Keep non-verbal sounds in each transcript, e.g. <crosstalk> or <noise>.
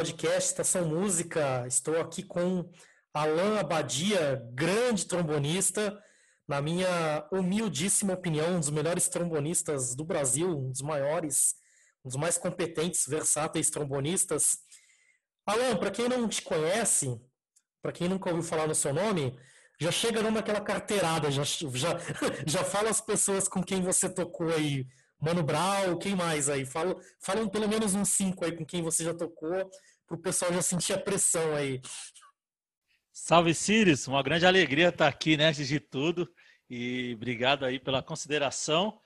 podcast Estação Música. Estou aqui com Alain Abadia, grande trombonista, na minha humildíssima opinião, um dos melhores trombonistas do Brasil, um dos maiores, um dos mais competentes, versáteis trombonistas. Alain, para quem não te conhece, para quem nunca ouviu falar no seu nome, já chega numa aquela carteirada, já, já, <laughs> já fala as pessoas com quem você tocou aí Mano Brown, quem mais aí? Fala, falam pelo menos uns cinco aí com quem você já tocou, para o pessoal já sentir a pressão aí. Salve, Sirius! Uma grande alegria estar aqui, né, antes de tudo. E obrigado aí pela consideração.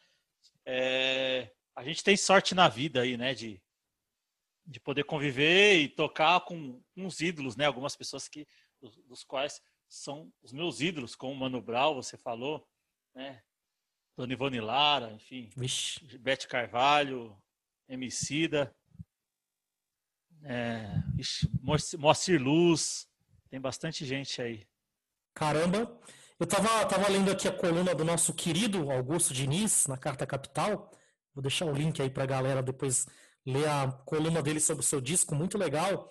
É, a gente tem sorte na vida aí, né, de, de poder conviver e tocar com uns ídolos, né? Algumas pessoas que dos, dos quais são os meus ídolos, como o Mano Brown, você falou, né? Dona Ivone Lara, enfim, Vixe. Bete Carvalho, Emicida, é, Moacir Luz, tem bastante gente aí. Caramba, eu tava, tava lendo aqui a coluna do nosso querido Augusto Diniz, na Carta Capital, vou deixar o link aí pra galera depois ler a coluna dele sobre o seu disco, muito legal.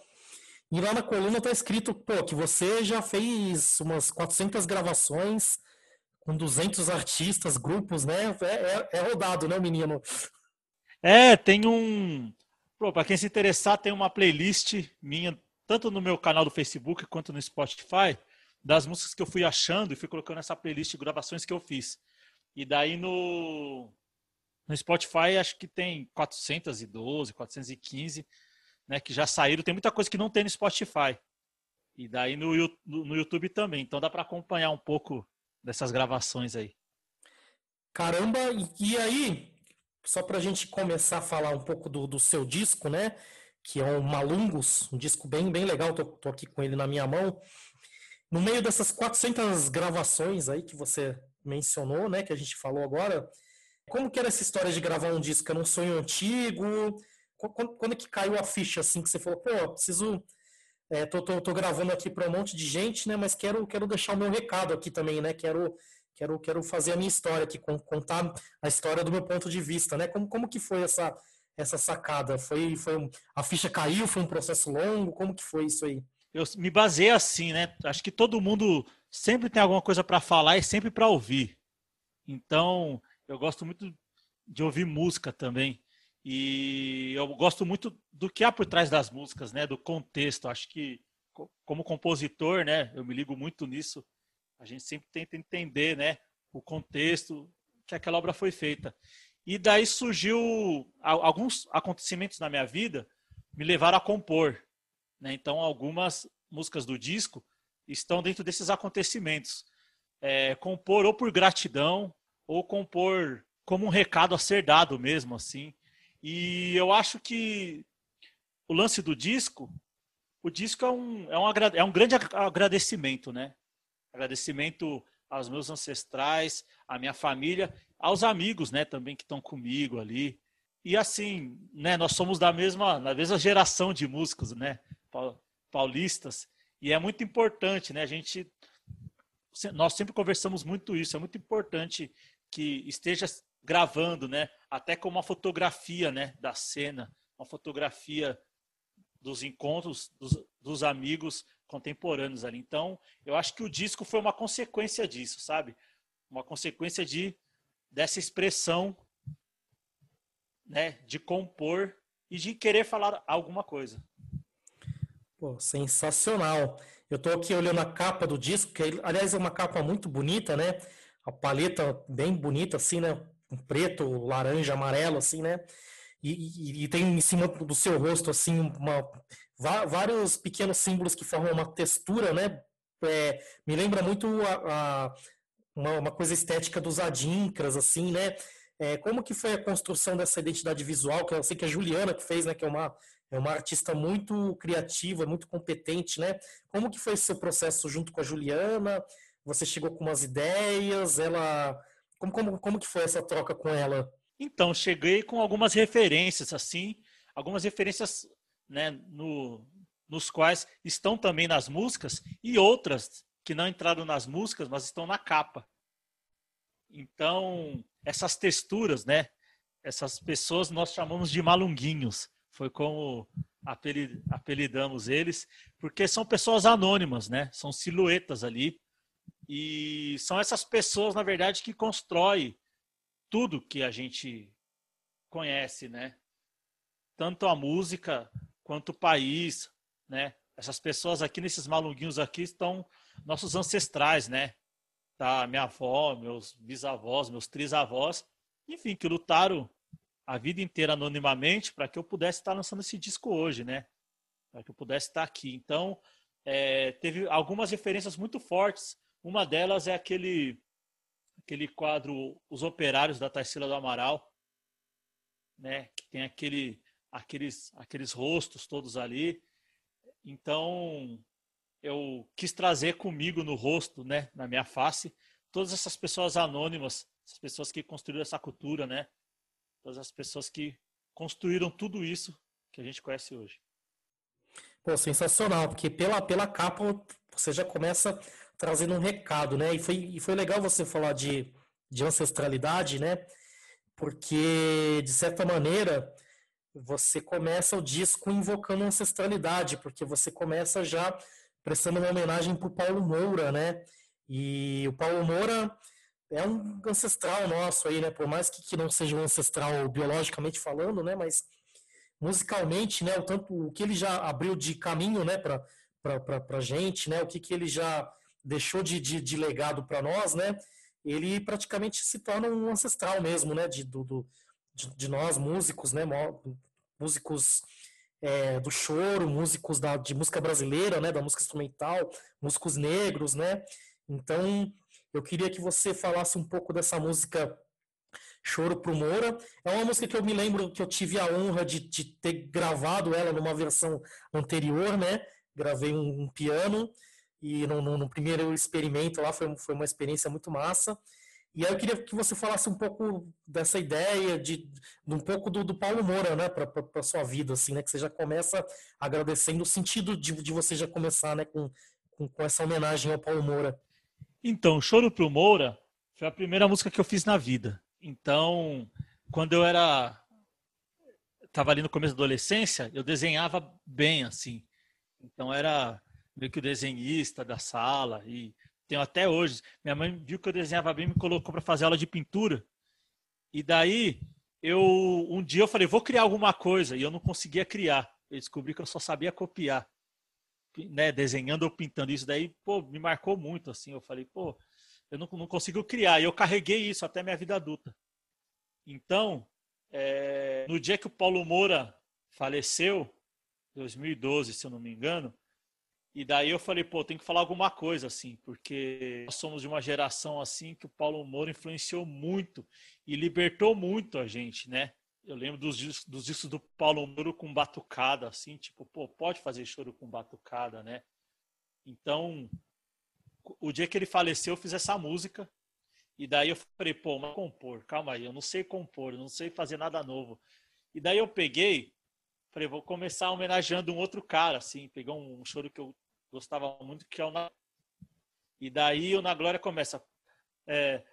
E lá na coluna tá escrito, pô, que você já fez umas 400 gravações, com 200 artistas, grupos, né? É, é, é rodado, né, menino? É, tem um. Para quem se interessar, tem uma playlist minha, tanto no meu canal do Facebook quanto no Spotify, das músicas que eu fui achando e fui colocando nessa playlist de gravações que eu fiz. E daí no, no Spotify acho que tem 412, 415, né, que já saíram. Tem muita coisa que não tem no Spotify. E daí no, no YouTube também. Então dá para acompanhar um pouco dessas gravações aí. Caramba, e aí, só para a gente começar a falar um pouco do, do seu disco, né? Que é o Malungos, um disco bem, bem legal, tô, tô aqui com ele na minha mão. No meio dessas 400 gravações aí que você mencionou, né, que a gente falou agora, como que era essa história de gravar um disco? Era um sonho antigo? Quando, quando que caiu a ficha, assim, que você falou, pô, preciso é, tô, tô, tô, gravando aqui para um monte de gente, né? Mas quero, quero deixar o meu recado aqui também, né? Quero, quero, quero fazer a minha história aqui, contar a história do meu ponto de vista, né? Como, como que foi essa, essa sacada? Foi, foi a ficha caiu? Foi um processo longo? Como que foi isso aí? Eu me baseei assim, né? Acho que todo mundo sempre tem alguma coisa para falar e sempre para ouvir. Então, eu gosto muito de ouvir música também. E eu gosto muito do que há por trás das músicas, né? Do contexto. Acho que como compositor, né? Eu me ligo muito nisso. A gente sempre tenta entender, né? O contexto que aquela obra foi feita. E daí surgiu alguns acontecimentos na minha vida me levaram a compor. Né? Então, algumas músicas do disco estão dentro desses acontecimentos. É, compor ou por gratidão ou compor como um recado a ser dado mesmo, assim. E eu acho que o lance do disco, o disco é um, é um, é um grande agradecimento, né? Agradecimento aos meus ancestrais, à minha família, aos amigos, né, também que estão comigo ali. E assim, né, nós somos da mesma, da mesma geração de músicos, né, paulistas, e é muito importante, né, a gente nós sempre conversamos muito isso, é muito importante que esteja gravando, né? Até com uma fotografia, né? Da cena, uma fotografia dos encontros dos, dos amigos contemporâneos ali. Então, eu acho que o disco foi uma consequência disso, sabe? Uma consequência de dessa expressão, né? De compor e de querer falar alguma coisa. Pô, sensacional. Eu estou aqui olhando a capa do disco, que aliás é uma capa muito bonita, né? A paleta bem bonita, assim, né? um preto, laranja, amarelo, assim, né? E, e, tem em cima do seu rosto, assim, uma, vários pequenos símbolos que formam uma textura, né? É, me lembra muito a, a, uma, uma, coisa estética dos adinkras, assim, né? É, como que foi a construção dessa identidade visual, que eu sei que a Juliana que fez, né? Que é uma, é uma artista muito criativa, muito competente, né? Como que foi esse seu processo junto com a Juliana? Você chegou com umas ideias, ela como, como, como que foi essa troca com ela? Então, cheguei com algumas referências, assim, algumas referências né, no, nos quais estão também nas músicas e outras que não entraram nas músicas, mas estão na capa. Então, essas texturas, né? Essas pessoas nós chamamos de malunguinhos. Foi como apelidamos eles, porque são pessoas anônimas, né? São silhuetas ali. E são essas pessoas, na verdade, que constroem tudo que a gente conhece, né? Tanto a música quanto o país, né? Essas pessoas aqui nesses malunguinhos aqui estão nossos ancestrais, né? Tá, minha avó, meus bisavós, meus trisavós, enfim, que lutaram a vida inteira anonimamente para que eu pudesse estar lançando esse disco hoje, né? Para que eu pudesse estar aqui. Então, é, teve algumas referências muito fortes. Uma delas é aquele aquele quadro Os Operários da Tarsila do Amaral, né? Que tem aquele aqueles aqueles rostos todos ali. Então, eu quis trazer comigo no rosto, né, na minha face, todas essas pessoas anônimas, essas pessoas que construíram essa cultura, né? Todas as pessoas que construíram tudo isso que a gente conhece hoje. Pô, sensacional, porque pela, pela capa você já começa trazendo um recado, né? E foi, e foi legal você falar de, de ancestralidade, né? Porque, de certa maneira, você começa o disco invocando ancestralidade, porque você começa já prestando uma homenagem para o Paulo Moura, né? E o Paulo Moura é um ancestral nosso aí, né? Por mais que, que não seja um ancestral biologicamente falando, né? Mas musicalmente, né? O tanto o que ele já abriu de caminho, né? Para para gente, né? O que, que ele já deixou de, de, de legado para nós, né? Ele praticamente se torna um ancestral mesmo, né? De, do, do de, de nós músicos, né? Músicos é, do choro, músicos da, de música brasileira, né? Da música instrumental, músicos negros, né? Então eu queria que você falasse um pouco dessa música Choro pro Moura. É uma música que eu me lembro que eu tive a honra de, de ter gravado ela numa versão anterior, né? Gravei um, um piano e no, no, no, primeiro experimento lá foi, foi uma experiência muito massa. E aí eu queria que você falasse um pouco dessa ideia, de, de um pouco do, do Paulo Moura, né, para sua vida, assim, né, que você já começa agradecendo o sentido de, de você já começar, né, com, com, com essa homenagem ao Paulo Moura. Então, Choro pro Moura foi a primeira música que eu fiz na vida. Então, quando eu era estava ali no começo da adolescência, eu desenhava bem assim. Então era meio que o desenhista da sala e tenho até hoje. Minha mãe viu que eu desenhava bem, me colocou para fazer aula de pintura. E daí eu um dia eu falei, vou criar alguma coisa e eu não conseguia criar. Eu descobri que eu só sabia copiar né, desenhando ou pintando isso daí, pô, me marcou muito, assim, eu falei, pô, eu não, não consigo criar, e eu carreguei isso até minha vida adulta. Então, é, no dia que o Paulo Moura faleceu, 2012, se eu não me engano, e daí eu falei, pô, tem que falar alguma coisa, assim, porque nós somos de uma geração, assim, que o Paulo Moura influenciou muito e libertou muito a gente, né? Eu lembro dos dos discos do Paulo Muro com batucada, assim, tipo, pô, pode fazer choro com batucada, né? Então, o dia que ele faleceu, eu fiz essa música. E daí eu falei, pô, mas compor, calma aí, eu não sei compor, eu não sei fazer nada novo. E daí eu peguei, falei, vou começar homenageando um outro cara, assim, peguei um choro que eu gostava muito, que é o Na... E daí o Na Glória começa. É,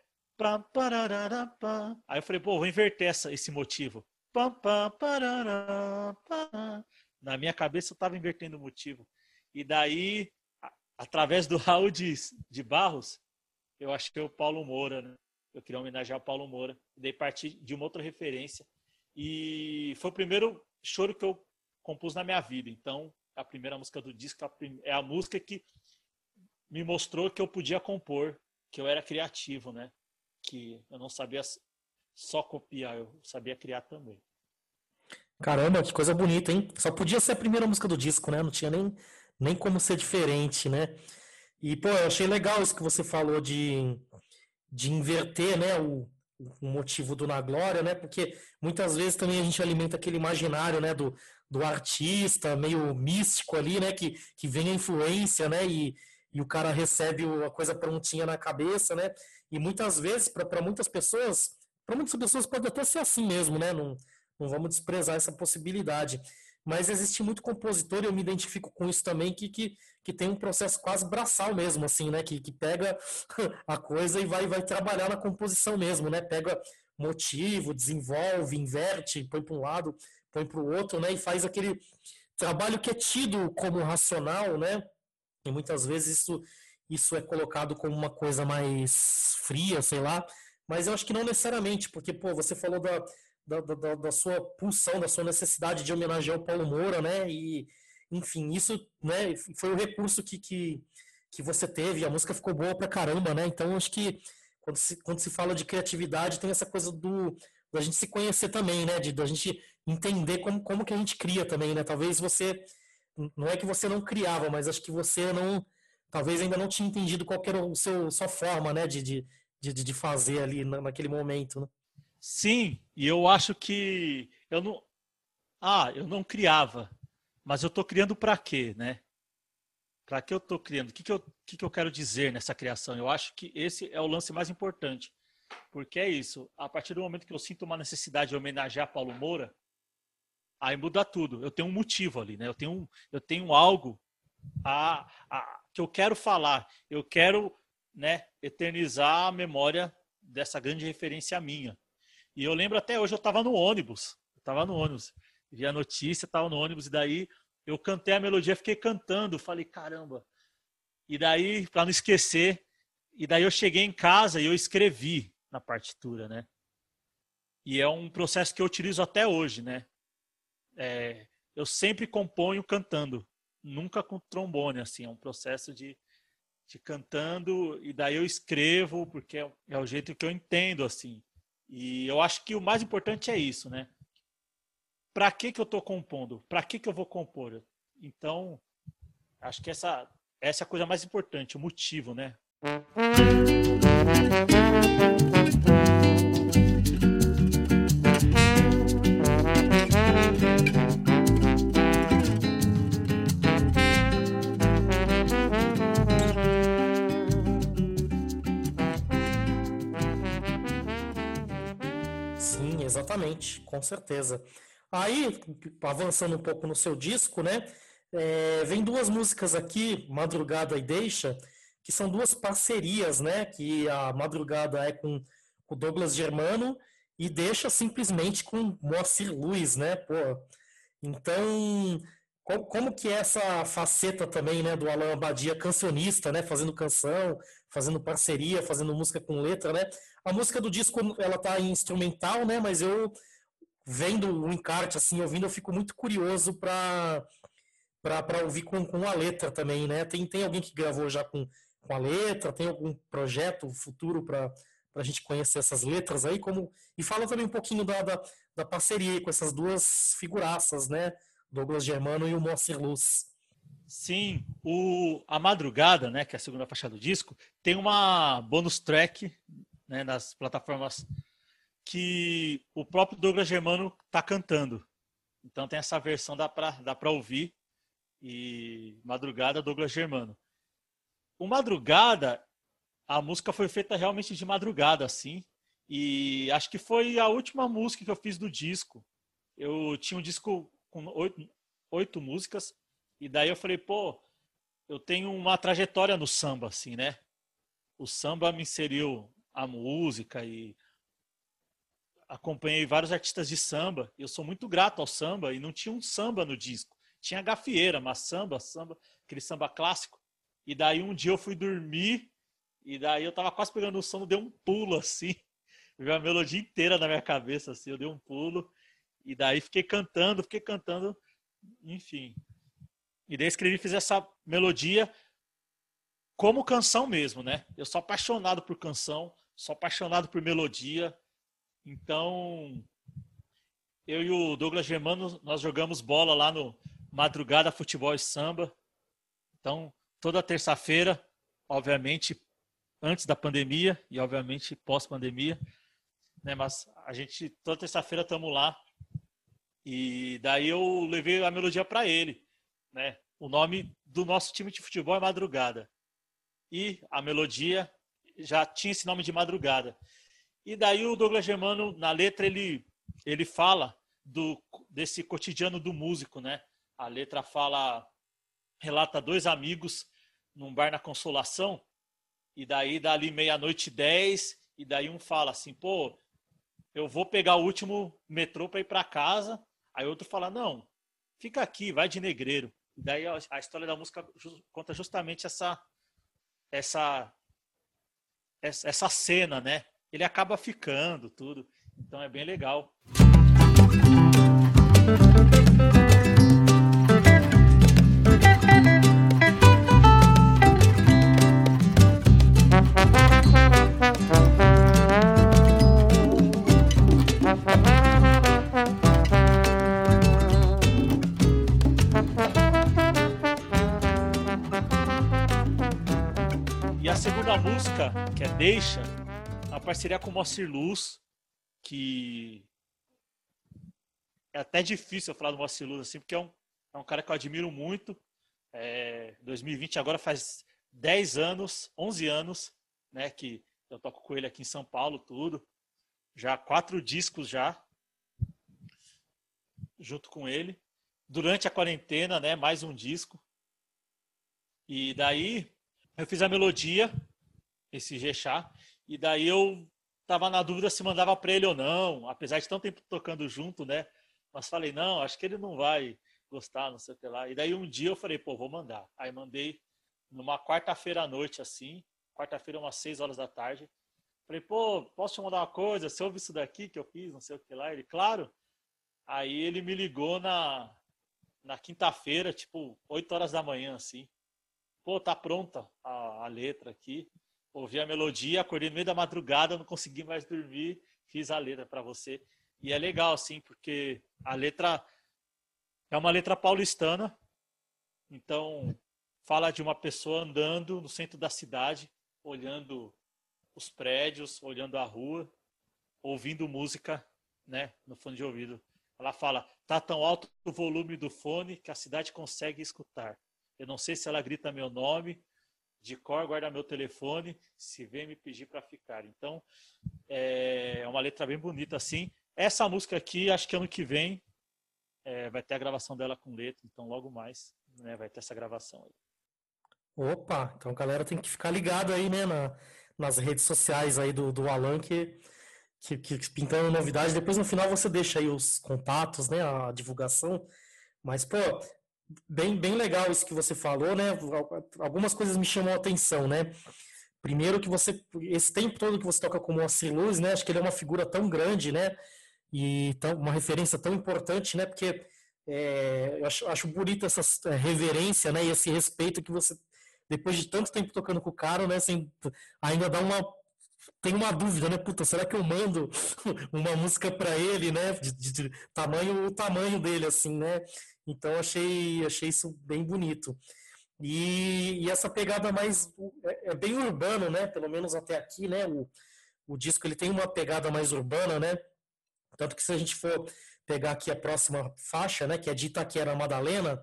Aí eu falei, pô, vou inverter essa, esse motivo. Na minha cabeça eu estava invertendo o motivo. E daí, através do Raul de, de Barros, eu acho que o Paulo Moura, né? Eu queria homenagear o Paulo Moura. E daí parti de uma outra referência. E foi o primeiro choro que eu compus na minha vida. Então, a primeira música do disco é a música que me mostrou que eu podia compor, que eu era criativo, né? que eu não sabia só copiar, eu sabia criar também. Caramba, que coisa bonita, hein? Só podia ser a primeira música do disco, né? Não tinha nem, nem como ser diferente, né? E, pô, eu achei legal isso que você falou de, de inverter, né, o, o motivo do Na Glória, né? Porque muitas vezes também a gente alimenta aquele imaginário, né, do, do artista meio místico ali, né, que, que vem a influência, né, e, e o cara recebe a coisa prontinha na cabeça, né? E muitas vezes, para muitas pessoas, para muitas pessoas pode até ser assim mesmo, né? Não, não vamos desprezar essa possibilidade. Mas existe muito compositor, e eu me identifico com isso também, que, que, que tem um processo quase braçal mesmo, assim, né? Que, que pega <laughs> a coisa e vai, vai trabalhar na composição mesmo, né? Pega motivo, desenvolve, inverte, põe para um lado, põe para o outro, né? E faz aquele trabalho que é tido como racional, né? E muitas vezes isso, isso é colocado como uma coisa mais fria, sei lá. Mas eu acho que não necessariamente, porque, pô, você falou da, da, da, da sua pulsão, da sua necessidade de homenagear o Paulo Moura, né? E, enfim, isso né, foi o recurso que, que, que você teve, a música ficou boa pra caramba, né? Então, acho que quando se, quando se fala de criatividade, tem essa coisa do da gente se conhecer também, né? De da gente entender como, como que a gente cria também, né? Talvez você não é que você não criava, mas acho que você não talvez ainda não tinha entendido qual era o seu sua forma, né? De, de, de, de fazer ali naquele momento, né? Sim, e eu acho que eu não ah, eu não criava, mas eu estou criando para quê, né? Para que eu estou criando? O que, que, eu, que, que eu quero dizer nessa criação? Eu acho que esse é o lance mais importante. Porque é isso. A partir do momento que eu sinto uma necessidade de homenagear Paulo Moura, aí muda tudo. Eu tenho um motivo ali, né? Eu tenho, eu tenho algo a, a, que eu quero falar. Eu quero né, eternizar a memória dessa grande referência minha. E eu lembro até hoje, eu estava no ônibus. Eu estava no ônibus. Vi a notícia, estava no ônibus, e daí eu cantei a melodia, fiquei cantando, falei, caramba. E daí, para não esquecer, e daí eu cheguei em casa e eu escrevi na partitura, né? E é um processo que eu utilizo até hoje, né? É, eu sempre componho cantando, nunca com trombone, assim, é um processo de, de cantando e daí eu escrevo porque é, é o jeito que eu entendo, assim. E eu acho que o mais importante é isso, né? Para que que eu estou compondo? Para que que eu vou compor? Então, acho que essa essa é a coisa mais importante, o motivo, né? Exatamente, com certeza. Aí, avançando um pouco no seu disco, né? É, vem duas músicas aqui, Madrugada e Deixa, que são duas parcerias, né? Que a Madrugada é com o Douglas Germano e deixa simplesmente com Moacir Luiz, né? Pô, então, como que é essa faceta também, né, do Alan Abadia, cancionista, né, fazendo canção, fazendo parceria, fazendo música com letra, né? A música do disco, ela tá em instrumental, né, mas eu vendo o encarte, assim, ouvindo, eu fico muito curioso para para ouvir com, com a letra também, né? Tem, tem alguém que gravou já com, com a letra? Tem algum projeto futuro para a gente conhecer essas letras aí? Como E fala também um pouquinho da, da, da parceria com essas duas figuraças, né? Douglas Germano e o Moacir Luz. Sim, o, a Madrugada, né, que é a segunda faixa do disco, tem uma bonus track né, nas plataformas que o próprio Douglas Germano está cantando. Então tem essa versão, dá para dá ouvir. E Madrugada, Douglas Germano. O Madrugada, a música foi feita realmente de madrugada, assim. E acho que foi a última música que eu fiz do disco. Eu tinha um disco com oito, oito músicas. E daí eu falei, pô, eu tenho uma trajetória no samba, assim, né? O samba me inseriu a música e acompanhei vários artistas de samba. Eu sou muito grato ao samba e não tinha um samba no disco. Tinha gafieira, mas samba, samba, aquele samba clássico. E daí um dia eu fui dormir, e daí eu tava quase pegando o sono, dei um pulo assim. <laughs> Veio a melodia inteira na minha cabeça, assim, eu dei um pulo. E daí fiquei cantando, fiquei cantando, enfim. E daí escrevi fiz essa melodia como canção mesmo, né? Eu sou apaixonado por canção, sou apaixonado por melodia. Então, eu e o Douglas Germano, nós jogamos bola lá no Madrugada Futebol e Samba. Então, toda terça-feira, obviamente antes da pandemia e obviamente pós-pandemia, né? Mas a gente toda terça-feira estamos lá e daí eu levei a melodia para ele, né? O nome do nosso time de futebol é Madrugada e a melodia já tinha esse nome de Madrugada. E daí o Douglas Germano na letra ele ele fala do desse cotidiano do músico, né? A letra fala relata dois amigos num bar na Consolação, e daí dali meia-noite dez, e daí um fala assim, pô, eu vou pegar o último metrô para ir para casa, aí outro fala, não, fica aqui, vai de negreiro. E daí a história da música conta justamente essa essa essa cena, né? Ele acaba ficando tudo. Então é bem legal. Música, que é Deixa, uma parceria com o Moacir Luz, que é até difícil eu falar do Moacir Luz assim, porque é um, é um cara que eu admiro muito. É, 2020 agora faz 10 anos, 11 anos, né, que eu toco com ele aqui em São Paulo, tudo. Já quatro discos já, junto com ele. Durante a quarentena, né, mais um disco. E daí eu fiz a melodia esse Gechá. E daí eu tava na dúvida se mandava para ele ou não, apesar de tanto tempo tocando junto, né? Mas falei, não, acho que ele não vai gostar, não sei o que lá. E daí um dia eu falei, pô, vou mandar. Aí mandei numa quarta-feira à noite, assim, quarta-feira, umas seis horas da tarde. Falei, pô, posso te mandar uma coisa? Você ouve isso daqui que eu fiz, não sei o que lá? Ele, claro. Aí ele me ligou na, na quinta-feira, tipo, oito horas da manhã, assim. Pô, tá pronta a, a letra aqui ouvi a melodia, acordei no meio da madrugada, não consegui mais dormir, fiz a letra para você. E é legal, sim, porque a letra é uma letra paulistana, então fala de uma pessoa andando no centro da cidade, olhando os prédios, olhando a rua, ouvindo música, né, no fone de ouvido. Ela fala: "Tá tão alto o volume do fone que a cidade consegue escutar. Eu não sei se ela grita meu nome de cor guarda meu telefone, se vem me pedir para ficar. Então, é uma letra bem bonita assim. Essa música aqui, acho que ano que vem é, vai ter a gravação dela com letra, então logo mais né, vai ter essa gravação aí. Opa, então galera tem que ficar ligado aí, né, na, nas redes sociais aí do, do Alan, que, que, que pintando novidades. Depois no final você deixa aí os contatos, né, a divulgação. Mas, pô, bem, bem legal isso que você falou, né? Algumas coisas me chamam a atenção, né? Primeiro que você, esse tempo todo que você toca como Moacir Luz, né? Acho que ele é uma figura tão grande, né? E tão, uma referência tão importante, né? Porque é, eu acho, acho bonita essa é, reverência, né? E esse respeito que você, depois de tanto tempo tocando com o cara, né? Assim, ainda dá uma tem uma dúvida, né? Puta, será que eu mando <laughs> uma música para ele, né? De, de, de, tamanho, o tamanho dele, assim, né? Então achei, achei isso bem bonito. E, e essa pegada mais é, é, bem urbano, né? Pelo menos até aqui, né? O, o disco ele tem uma pegada mais urbana, né? Tanto que se a gente for pegar aqui a próxima faixa, né? Que é de Itaquera Madalena,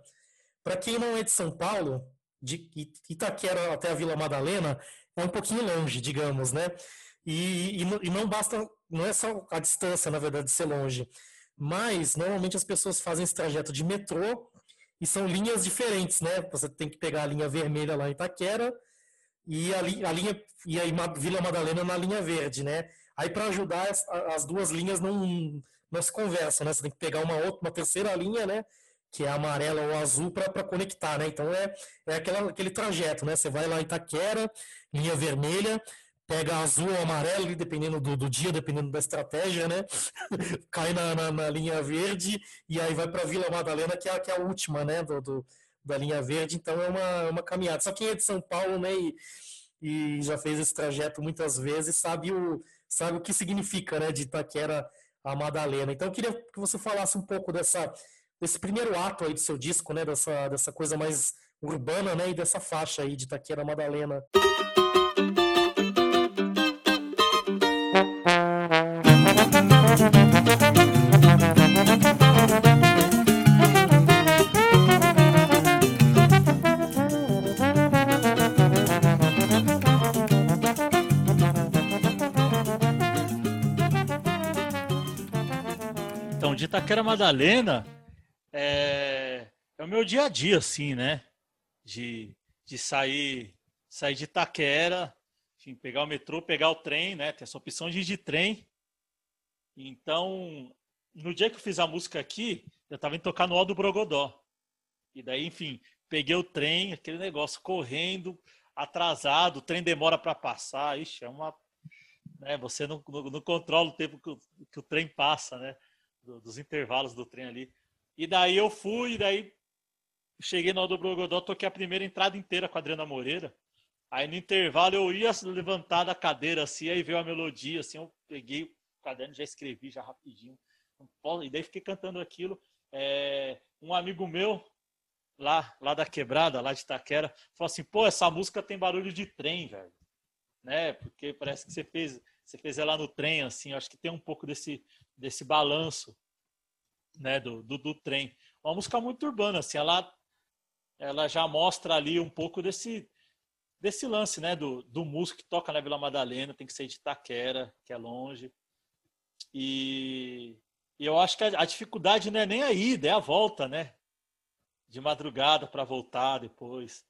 para quem não é de São Paulo, de Itaquera até a Vila Madalena é um pouquinho longe, digamos, né? E, e, e não basta, não é só a distância, na verdade, de ser longe mas normalmente as pessoas fazem esse trajeto de metrô e são linhas diferentes, né? Você tem que pegar a linha vermelha lá em Itaquera e a, a linha e aí Vila Madalena na linha verde, né? Aí para ajudar as, as, duas linhas não, não se conversam, né? Você tem que pegar uma outra, uma terceira linha, né? Que é amarela ou azul para conectar, né? Então é, é aquela, aquele trajeto, né? Você vai lá em Itaquera, linha vermelha, pega azul ou amarelo, dependendo do, do, dia, dependendo da estratégia, né? <laughs> Cai na, na, na, linha verde e aí vai para Vila Madalena, que é, que é a última, né? Do, do, da linha verde. Então é uma, uma caminhada. Só quem é de São Paulo, né? E, e já fez esse trajeto muitas vezes, sabe o, sabe o que significa, né? De Itaquera a Madalena. Então eu queria que você falasse um pouco dessa, desse primeiro ato aí do seu disco, né? Dessa, dessa coisa mais urbana, né? E dessa faixa aí de Itaquera Madalena. Itaquera Madalena é, é o meu dia a dia, assim, né? De, de sair, sair de Itaquera, enfim, pegar o metrô, pegar o trem, né? Tem essa opção de ir de trem então, no dia que eu fiz a música aqui, eu tava indo tocar no Aldo Brogodó. E daí, enfim, peguei o trem, aquele negócio correndo, atrasado, o trem demora para passar, ixi, é uma. Né, você não, não, não, controla o tempo que o, que o trem passa, né? Dos intervalos do trem ali. E daí eu fui, e daí cheguei no Aldo Brogodó, toquei a primeira entrada inteira com a Adriana Moreira. Aí no intervalo eu ia levantar da cadeira assim, aí veio a melodia, assim, eu peguei o caderno, já escrevi já rapidinho. E daí fiquei cantando aquilo. É, um amigo meu, lá, lá da quebrada, lá de Itaquera, falou assim, pô, essa música tem barulho de trem, velho. Né? Porque parece que você fez, você fez ela no trem, assim, acho que tem um pouco desse, desse balanço, né, do, do, do trem. Uma música muito urbana, assim, ela, ela já mostra ali um pouco desse, desse lance, né, do, do músico que toca na Vila Madalena, tem que ser de Itaquera, que é longe. E, e eu acho que a, a dificuldade não é nem a ida, é a volta, né? De madrugada para voltar depois.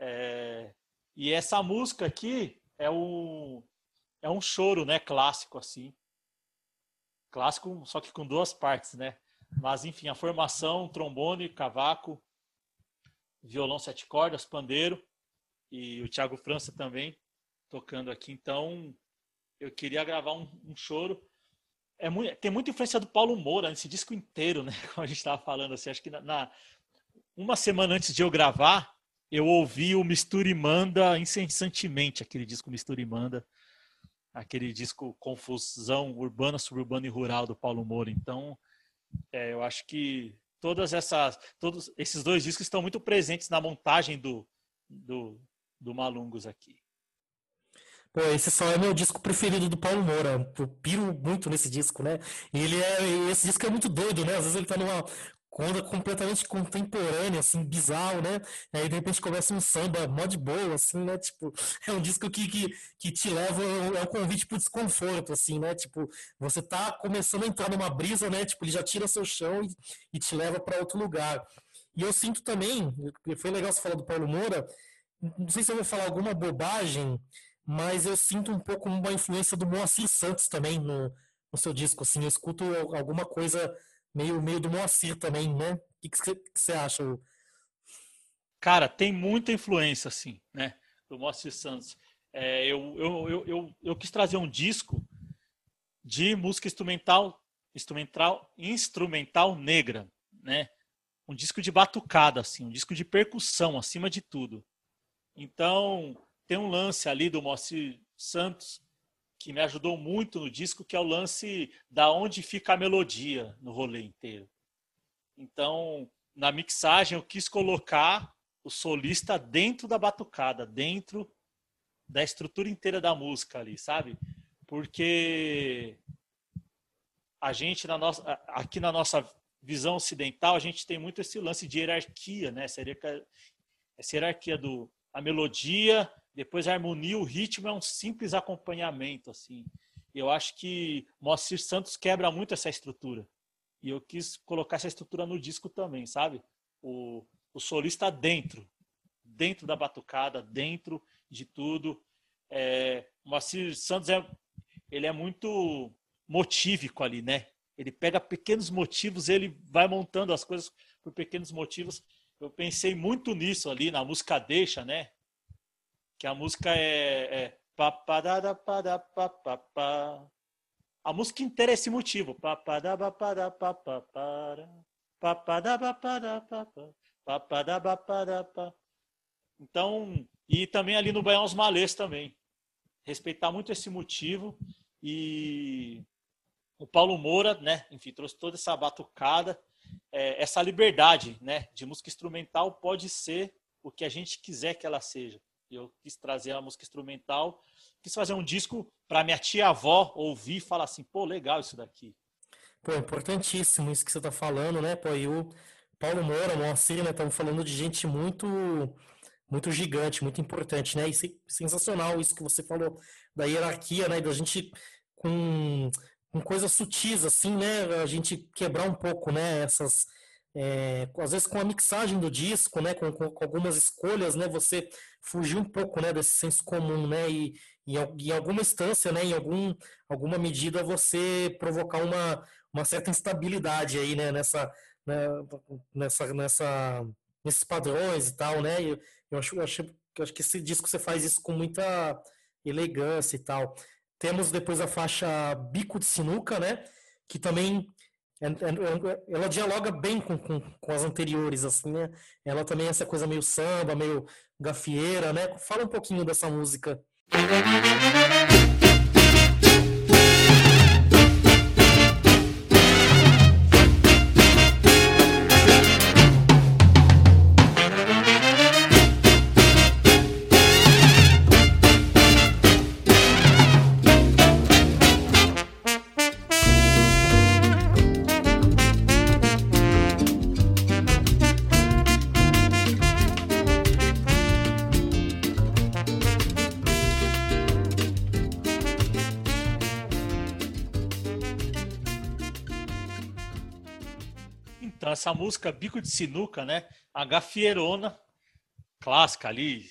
É, e essa música aqui é um, é um choro, né? Clássico, assim. Clássico, só que com duas partes, né? Mas, enfim, a formação, trombone, cavaco, violão sete cordas, pandeiro e o Thiago França também tocando aqui. Então, eu queria gravar um, um choro. É muito, tem muita influência do Paulo Moura nesse disco inteiro, né? <laughs> Como a gente estava falando assim, acho que na, na, uma semana antes de eu gravar, eu ouvi o Mistura e Manda incessantemente, aquele disco Mistura e Manda, aquele disco Confusão Urbana, Suburbana e Rural do Paulo Moura. Então, é, eu acho que todas essas, todos esses dois discos estão muito presentes na montagem do, do, do Malungos aqui. Pô, esse só é meu disco preferido do Paulo Moura. Eu piro muito nesse disco, né? Ele é. Esse disco é muito doido, né? Às vezes ele tá numa onda completamente contemporânea, assim, bizarro, né? Aí de repente começa um samba mó de boa, assim, né? Tipo, <laughs> é um disco que, que, que te leva, é um convite pro desconforto, assim, né? Tipo, você tá começando a entrar numa brisa, né? Tipo, ele já tira seu chão e, e te leva para outro lugar. E eu sinto também, foi legal você falar do Paulo Moura, não sei se eu vou falar alguma bobagem, mas eu sinto um pouco uma influência do Moacir Santos também no, no seu disco. Assim, eu escuto alguma coisa meio, meio do Moacir também, né? O que você acha? Cara, tem muita influência, assim, né? Do Moacir Santos. É, eu, eu, eu, eu, eu quis trazer um disco de música instrumental, instrumental, instrumental negra, né? Um disco de batucada, assim, um disco de percussão, acima de tudo. Então, tem um lance ali do Moacir Santos que me ajudou muito no disco, que é o lance da onde fica a melodia no rolê inteiro. Então, na mixagem, eu quis colocar o solista dentro da batucada, dentro da estrutura inteira da música ali, sabe? Porque a gente, na nossa, aqui na nossa visão ocidental, a gente tem muito esse lance de hierarquia, né? Essa hierarquia do, a melodia, depois a harmonia, o ritmo é um simples acompanhamento, assim. Eu acho que Moacir Santos quebra muito essa estrutura. E eu quis colocar essa estrutura no disco também, sabe? O, o solista dentro, dentro da batucada, dentro de tudo. É, Moacir Santos é, ele é muito motívico ali, né? Ele pega pequenos motivos, ele vai montando as coisas por pequenos motivos eu pensei muito nisso ali na música Deixa, né? Que a música é, é a música inteira é esse motivo. Então, e também ali no Baião os Malês também. Respeitar muito esse motivo e o Paulo Moura, né, enfim, trouxe toda essa batucada é, essa liberdade né, de música instrumental pode ser o que a gente quiser que ela seja. Eu quis trazer a música instrumental, quis fazer um disco para minha tia-avó ouvir e falar assim, pô, legal isso daqui. Pô, importantíssimo isso que você está falando, né? Pô, e o Paulo Moura, Moacir, né? Estamos falando de gente muito muito gigante, muito importante, né? E sensacional isso que você falou da hierarquia, né? Da gente com com coisas sutis, assim, né? A gente quebrar um pouco, né? Essas. É, às vezes com a mixagem do disco, né? Com, com, com, algumas escolhas, né? Você fugir um pouco, né? Desse senso comum, né? E, em alguma instância, né? Em algum, alguma medida, você provocar uma, uma certa instabilidade aí, né? Nessa, né, nessa, nessa, nesses padrões e tal, né? Eu, eu acho, eu acho, eu acho que esse disco você faz isso com muita elegância e tal. Temos depois a faixa Bico de Sinuca, né? Que também ela dialoga bem com, com, com, as anteriores, assim, né? Ela também é essa coisa meio samba, meio gafieira, né? Fala um pouquinho dessa música. Essa música Bico de Sinuca, né? A gafierona clássica ali,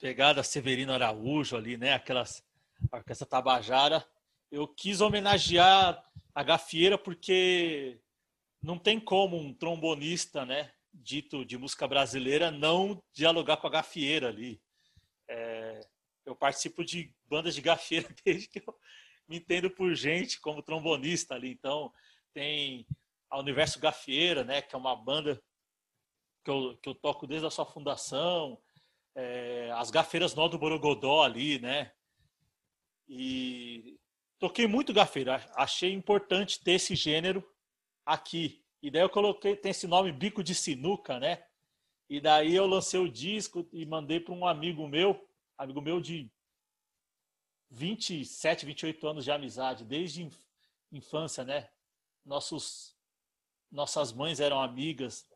pegada Severino Araújo ali, né? Aquelas orquestra Tabajara. Eu quis homenagear a gafieira porque não tem como um trombonista, né? Dito de música brasileira não dialogar com a gafieira ali. É, eu participo de bandas de gafieira <laughs> desde que eu me entendo por gente como trombonista ali. Então, tem a Universo Gafieira, né, que é uma banda que eu, que eu toco desde a sua fundação, é, as Gafeiras Nó do Borogodó ali, né, e toquei muito gafeira, achei importante ter esse gênero aqui, e daí eu coloquei, tem esse nome Bico de Sinuca, né, e daí eu lancei o disco e mandei para um amigo meu, amigo meu de 27, 28 anos de amizade, desde infância, né? Nossos nossas mães eram amigas.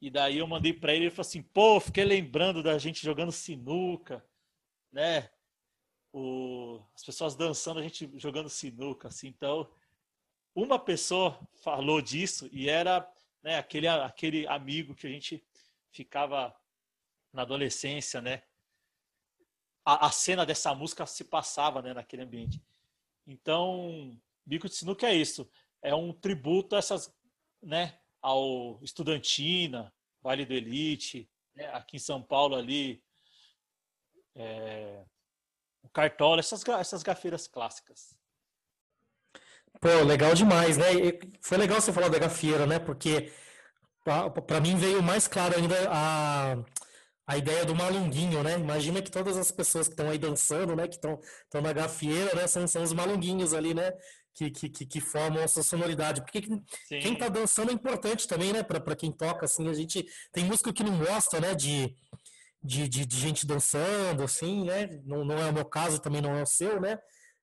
E daí eu mandei para ele e falou assim: pô, fiquei lembrando da gente jogando sinuca, né? O, as pessoas dançando, a gente jogando sinuca, assim. Então, uma pessoa falou disso e era né, aquele, aquele amigo que a gente ficava na adolescência, né? A, a cena dessa música se passava né, naquele ambiente. Então, Bico de Sinuca é isso. É um tributo a essas né, ao Estudantina, Vale do Elite, né, aqui em São Paulo ali, é, o Cartola, essas, essas gafeiras clássicas. Pô, legal demais, né? foi legal você falar da gafieira, né? Porque para mim veio mais claro ainda a, a ideia do malunguinho, né? Imagina que todas as pessoas que estão aí dançando, né? Que estão na gafieira, né? São, são os malunguinhos ali, né? Que, que, que, formam essa sonoridade. Porque quem está dançando é importante também, né? Para quem toca, assim, a gente tem música que não gosta, né? De, de, de, de, gente dançando, assim, né? Não, não é o meu caso, também não é o seu, né?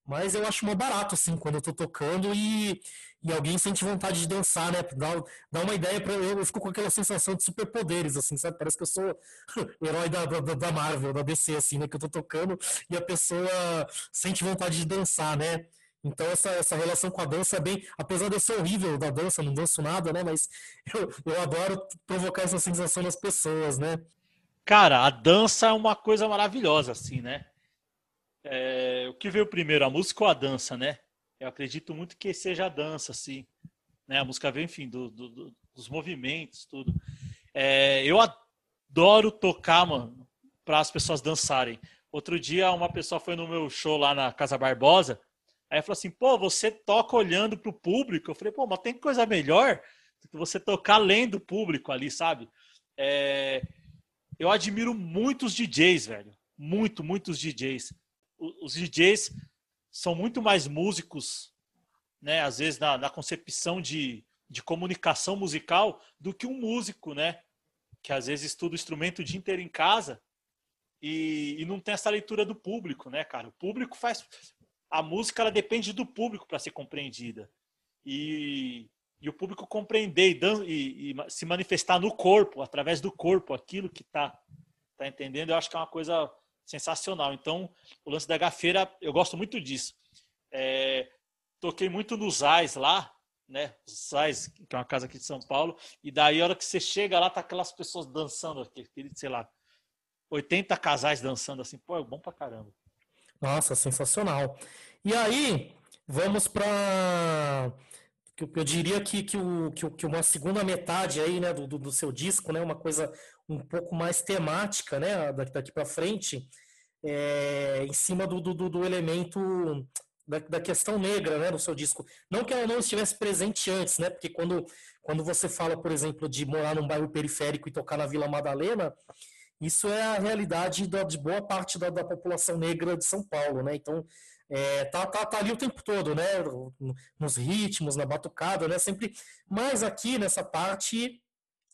Mas eu acho mais barato, assim, quando eu tô tocando e, e alguém sente vontade de dançar, né? Dá, dá uma ideia para eu, eu fico com aquela sensação de superpoderes, assim, sabe? Parece que eu sou <laughs> o herói da, da, da Marvel, da DC, assim, né? Que eu tô tocando e a pessoa sente vontade de dançar, né? Então essa, essa relação com a dança é bem, apesar de eu ser horrível da dança, não danço nada, né? Mas <laughs> eu, eu adoro provocar essa sensação nas pessoas, né? Cara, a dança é uma coisa maravilhosa, assim, né? É, o que veio primeiro, a música ou a dança, né? Eu acredito muito que seja a dança, assim. Né? A música vem, enfim, do, do, dos movimentos, tudo. É, eu adoro tocar, mano, para as pessoas dançarem. Outro dia, uma pessoa foi no meu show lá na Casa Barbosa Aí falou assim, pô, você toca olhando pro público. Eu falei, pô, mas tem coisa melhor do que você tocar lendo o público ali, sabe? É... Eu admiro muitos DJs, velho. Muito, muitos DJs. Os DJs são muito mais músicos, né? Às vezes na, na concepção de, de comunicação musical do que um músico, né? Que às vezes estuda o instrumento o dia inteiro em casa e, e, não tem essa leitura do público, né, cara? O público faz a música ela depende do público para ser compreendida. E, e, o público compreender e, e, e, se manifestar no corpo, através do corpo, aquilo que está tá entendendo, eu acho que é uma coisa sensacional. Então, o lance da gafeira, eu gosto muito disso. É, toquei muito nos AIS lá, né? AIS, que é uma casa aqui de São Paulo, e daí a hora que você chega lá, tá aquelas pessoas dançando, aquele, sei lá, 80 casais dançando assim, pô, é bom pra caramba. Nossa, sensacional. E aí, vamos para eu diria que, que, o, que, uma segunda metade aí, né, do, do seu disco, né, uma coisa um pouco mais temática, né, daqui, daqui para frente, é, em cima do, do, do elemento da, da, questão negra, né, no seu disco. Não que ela não estivesse presente antes, né, porque quando, quando você fala, por exemplo, de morar num bairro periférico e tocar na Vila Madalena, isso é a realidade da, de boa parte da, da população negra de São Paulo, né, então é, tá, tá, tá ali o tempo todo, né? Nos ritmos, na batucada, né? Sempre. Mas aqui nessa parte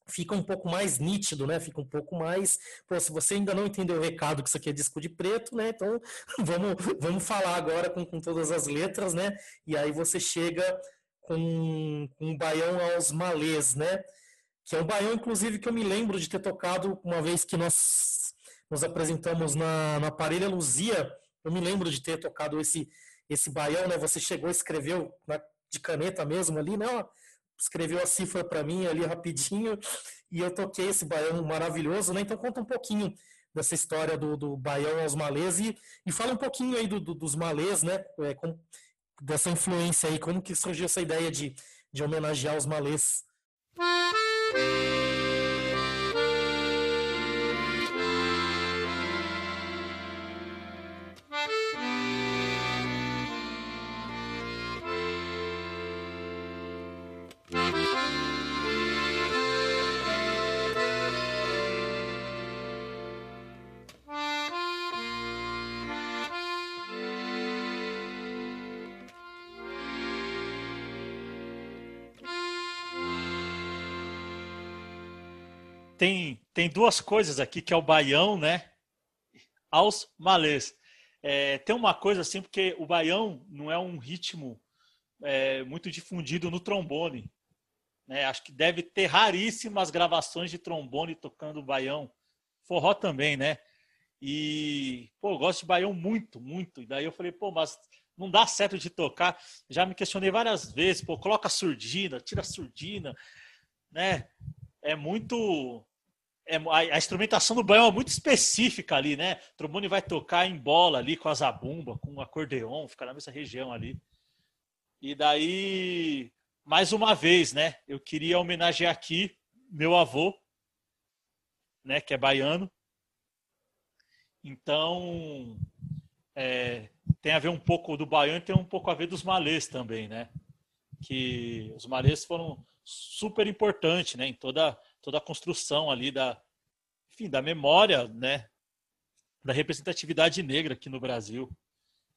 fica um pouco mais nítido, né? Fica um pouco mais. Pô, se você ainda não entendeu o recado que isso aqui é disco de preto, né? Então <laughs> vamos, vamos falar agora com, com todas as letras, né? E aí você chega com, com um baião aos malês, né? Que é um baião, inclusive, que eu me lembro de ter tocado uma vez que nós nos apresentamos na, na Parelha Luzia eu me lembro de ter tocado esse esse baião, né? Você chegou, escreveu na, de caneta mesmo ali, né? Escreveu a cifra para mim ali rapidinho e eu toquei esse baião maravilhoso, né? Então conta um pouquinho dessa história do, do baião aos malês e, e fala um pouquinho aí do, do, dos malês, né? É, com, dessa influência aí, como que surgiu essa ideia de, de homenagear os malês. Bye. Tem, tem duas coisas aqui, que é o baião, né? Aos malês. É, tem uma coisa assim, porque o baião não é um ritmo é, muito difundido no trombone. Né? Acho que deve ter raríssimas gravações de trombone tocando baião. Forró também, né? E, pô, eu gosto de baião muito, muito. E daí eu falei, pô, mas não dá certo de tocar. Já me questionei várias vezes, pô, coloca surdina, tira surdina, né? É muito é, a, instrumentação do baião é muito específica ali, né? O trombone vai tocar em bola ali com a zabumba, com o acordeon, fica na mesma região ali. E daí, mais uma vez, né? Eu queria homenagear aqui meu avô, né? Que é baiano. Então, é, tem a ver um pouco do baiano e tem um pouco a ver dos malês também, né? Que os malês foram super importantes, né? Em toda toda a construção ali da, enfim, da memória, né, da representatividade negra aqui no Brasil.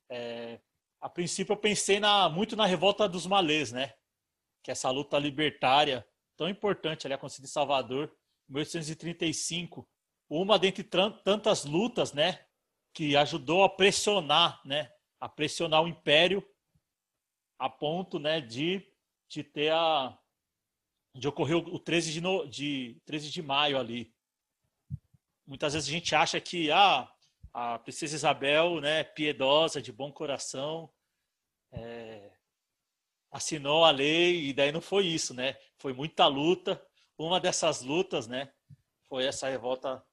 É, a princípio eu pensei na, muito na revolta dos malês, né, que é essa luta libertária tão importante ali acontecida em Salvador, em 1835, uma dentre tantas lutas, né, que ajudou a pressionar, né, a pressionar o império a ponto, né, de, de ter a onde ocorreu o 13 de, no, de, 13 de maio ali. Muitas vezes a gente acha que ah, a princesa Isabel, né, piedosa, de bom coração, é, assinou a lei e daí não foi isso, né? Foi muita luta. Uma dessas lutas, né, foi essa revolta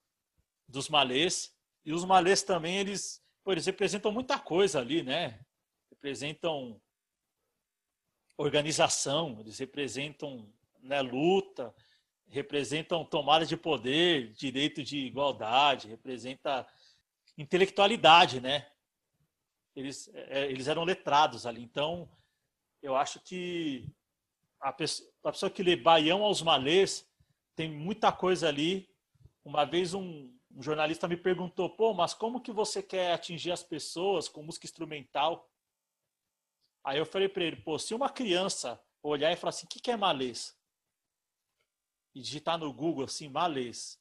dos malês. E os malês também, eles, pô, eles representam muita coisa ali, né? Representam organização, eles representam né, luta, representam tomada de poder, direito de igualdade, representa intelectualidade, né? Eles, é, eles eram letrados ali. Então, eu acho que a pessoa, a pessoa que lê Baião aos Malês tem muita coisa ali. Uma vez um, um jornalista me perguntou, pô, mas como que você quer atingir as pessoas com música instrumental? Aí eu falei para ele, pô, se uma criança olhar e falar assim, o que, que é malês? E digitar no Google assim, malês,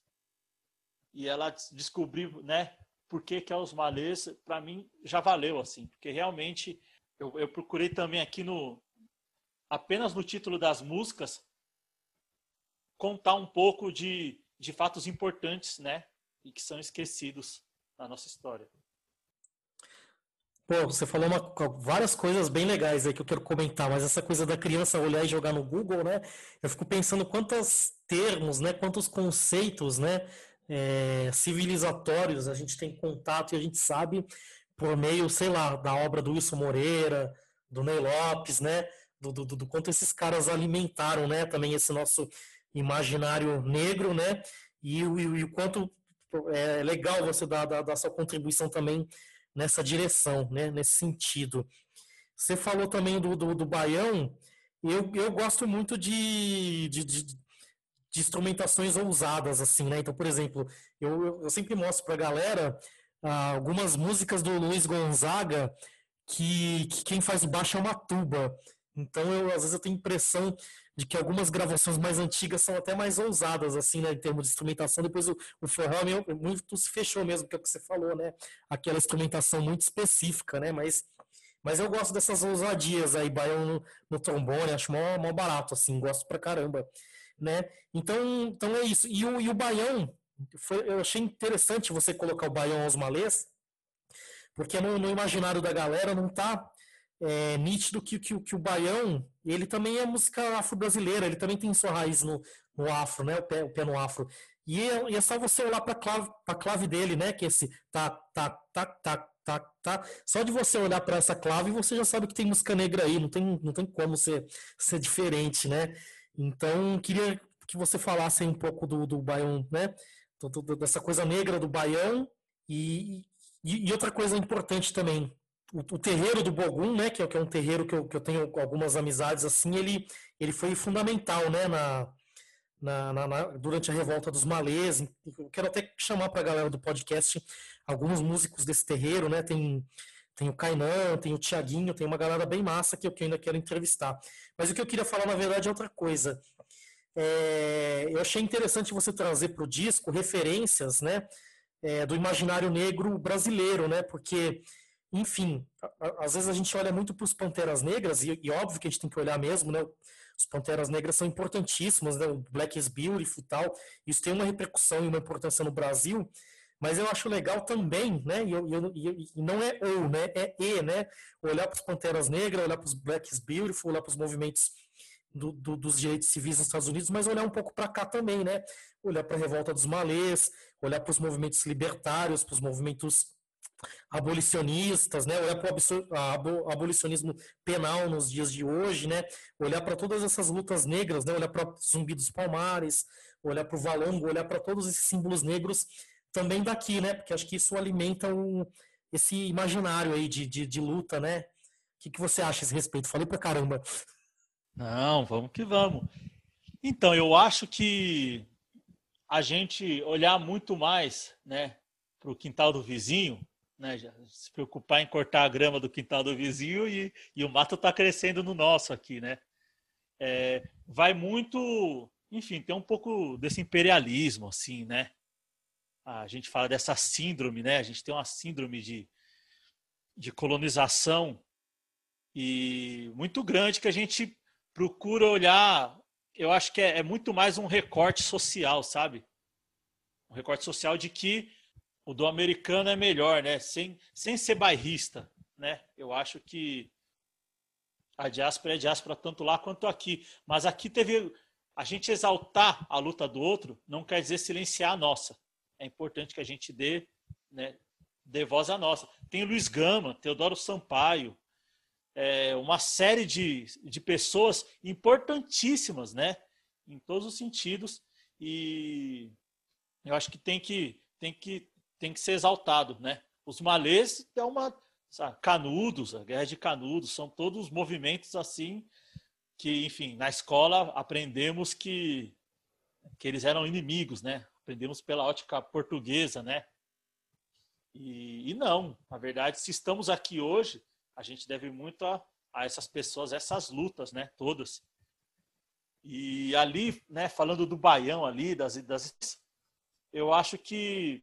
e ela descobrir, né, por que, que é os malês, para mim já valeu, assim, porque realmente eu, eu procurei também aqui no, apenas no título das músicas, contar um pouco de, de fatos importantes, né, e que são esquecidos na nossa história. Pô, você falou uma, várias coisas bem legais aí que eu quero comentar, mas essa coisa da criança olhar e jogar no Google, né? Eu fico pensando quantos termos, né? Quantos conceitos, né? É, civilizatórios a gente tem contato e a gente sabe por meio, sei lá, da obra do Wilson Moreira, do Ney Lopes, né? do, do, do, quanto esses caras alimentaram, né, também esse nosso imaginário negro, né, e, o, e o quanto é legal você dar, dar, dar sua contribuição também nessa direção, né, nesse sentido. Você falou também do, do, do Baião, eu, eu gosto muito de, de, de, de instrumentações ousadas, assim, né? Então, por exemplo, eu, eu sempre mostro para a galera ah, algumas músicas do Luiz Gonzaga que, que quem faz o baixo é uma tuba. Então, eu, às vezes eu tenho impressão de que algumas gravações mais antigas são até mais ousadas, assim, né, em termos de instrumentação. Depois o, o forró muito se fechou mesmo, que é o que você falou, né? Aquela instrumentação muito específica, né? Mas, mas eu gosto dessas ousadias aí, baião no, no trombone, acho mó, mó barato, assim, gosto pra caramba, né? Então, então é isso. E o, e o baião, foi, eu achei interessante você colocar o baião aos malês, porque no, no imaginário da galera não tá é, nítido que, que, que, o baião, ele também é música afro-brasileira, ele também tem sua raiz no, no afro, né? O pé, o pé no afro. E é, e é só você olhar para a clave, clave dele, né? Que é esse tá, tá, tá, tá, tá, tá. Só de você olhar para essa clave, você já sabe que tem música negra aí, não tem, não tem como ser, ser diferente, né? Então, queria que você falasse um pouco do, do baião, né? Dessa coisa negra do baião e, e, e outra coisa importante também, o, terreiro do Bogum, né, que é, que é um terreiro que eu, que eu tenho algumas amizades assim, ele, ele foi fundamental, né, na, na, na, na durante a revolta dos malês. Eu quero até chamar para a galera do podcast alguns músicos desse terreiro, né, tem tem o Kainan, tem o Tiaguinho, tem uma galera bem massa que eu ainda quero entrevistar. Mas o que eu queria falar, na verdade, é outra coisa. É, eu achei interessante você trazer para o disco referências né, é, do imaginário negro brasileiro, né, porque enfim, às vezes a gente olha muito para os Panteras Negras, e, e, óbvio que a gente tem que olhar mesmo, né? Os Panteras Negras são importantíssimos, né? O Black is Beautiful e tal. Isso tem uma repercussão e uma importância no Brasil, mas eu acho legal também, né? E, eu, e, não é ou, né? É e, né? Olhar para os Panteras Negras, olhar para os Black is Beautiful, olhar para os movimentos do, do, dos direitos civis nos Estados Unidos, mas olhar um pouco para cá também, né? Olhar para a revolta dos malês, olhar para os movimentos libertários, para os movimentos abolicionistas, né? olhar para o abolicionismo penal nos dias de hoje, né? olhar para todas essas lutas negras, né? olhar para Zumbi dos Palmares, olhar para o Valongo, olhar para todos esses símbolos negros também daqui, né? porque acho que isso alimenta um, esse imaginário aí de, de, de luta. Né? O que, que você acha a esse respeito? Falei para caramba. Não, vamos que vamos. Então, eu acho que a gente olhar muito mais né, para o quintal do vizinho né, se preocupar em cortar a grama do quintal do vizinho e, e o mato está crescendo no nosso aqui, né? É, vai muito, enfim, tem um pouco desse imperialismo, assim, né? A gente fala dessa síndrome, né? A gente tem uma síndrome de, de colonização e muito grande que a gente procura olhar. Eu acho que é, é muito mais um recorte social, sabe? Um recorte social de que o do americano é melhor, né? Sem, sem ser bairrista, né? Eu acho que a diáspora é diáspora tanto lá quanto aqui. Mas aqui teve. A gente exaltar a luta do outro não quer dizer silenciar a nossa. É importante que a gente dê, né, dê voz à nossa. Tem Luiz Gama, Teodoro Sampaio, é, uma série de, de pessoas importantíssimas, né? Em todos os sentidos. E eu acho que tem que, tem que tem que ser exaltado, né? Os malês é uma sabe, canudos, a guerra de canudos, são todos movimentos assim que, enfim, na escola aprendemos que que eles eram inimigos, né? Aprendemos pela ótica portuguesa, né? E, e não, na verdade, se estamos aqui hoje, a gente deve muito a, a essas pessoas, essas lutas, né? Todas. E ali, né? Falando do baião ali, das, das eu acho que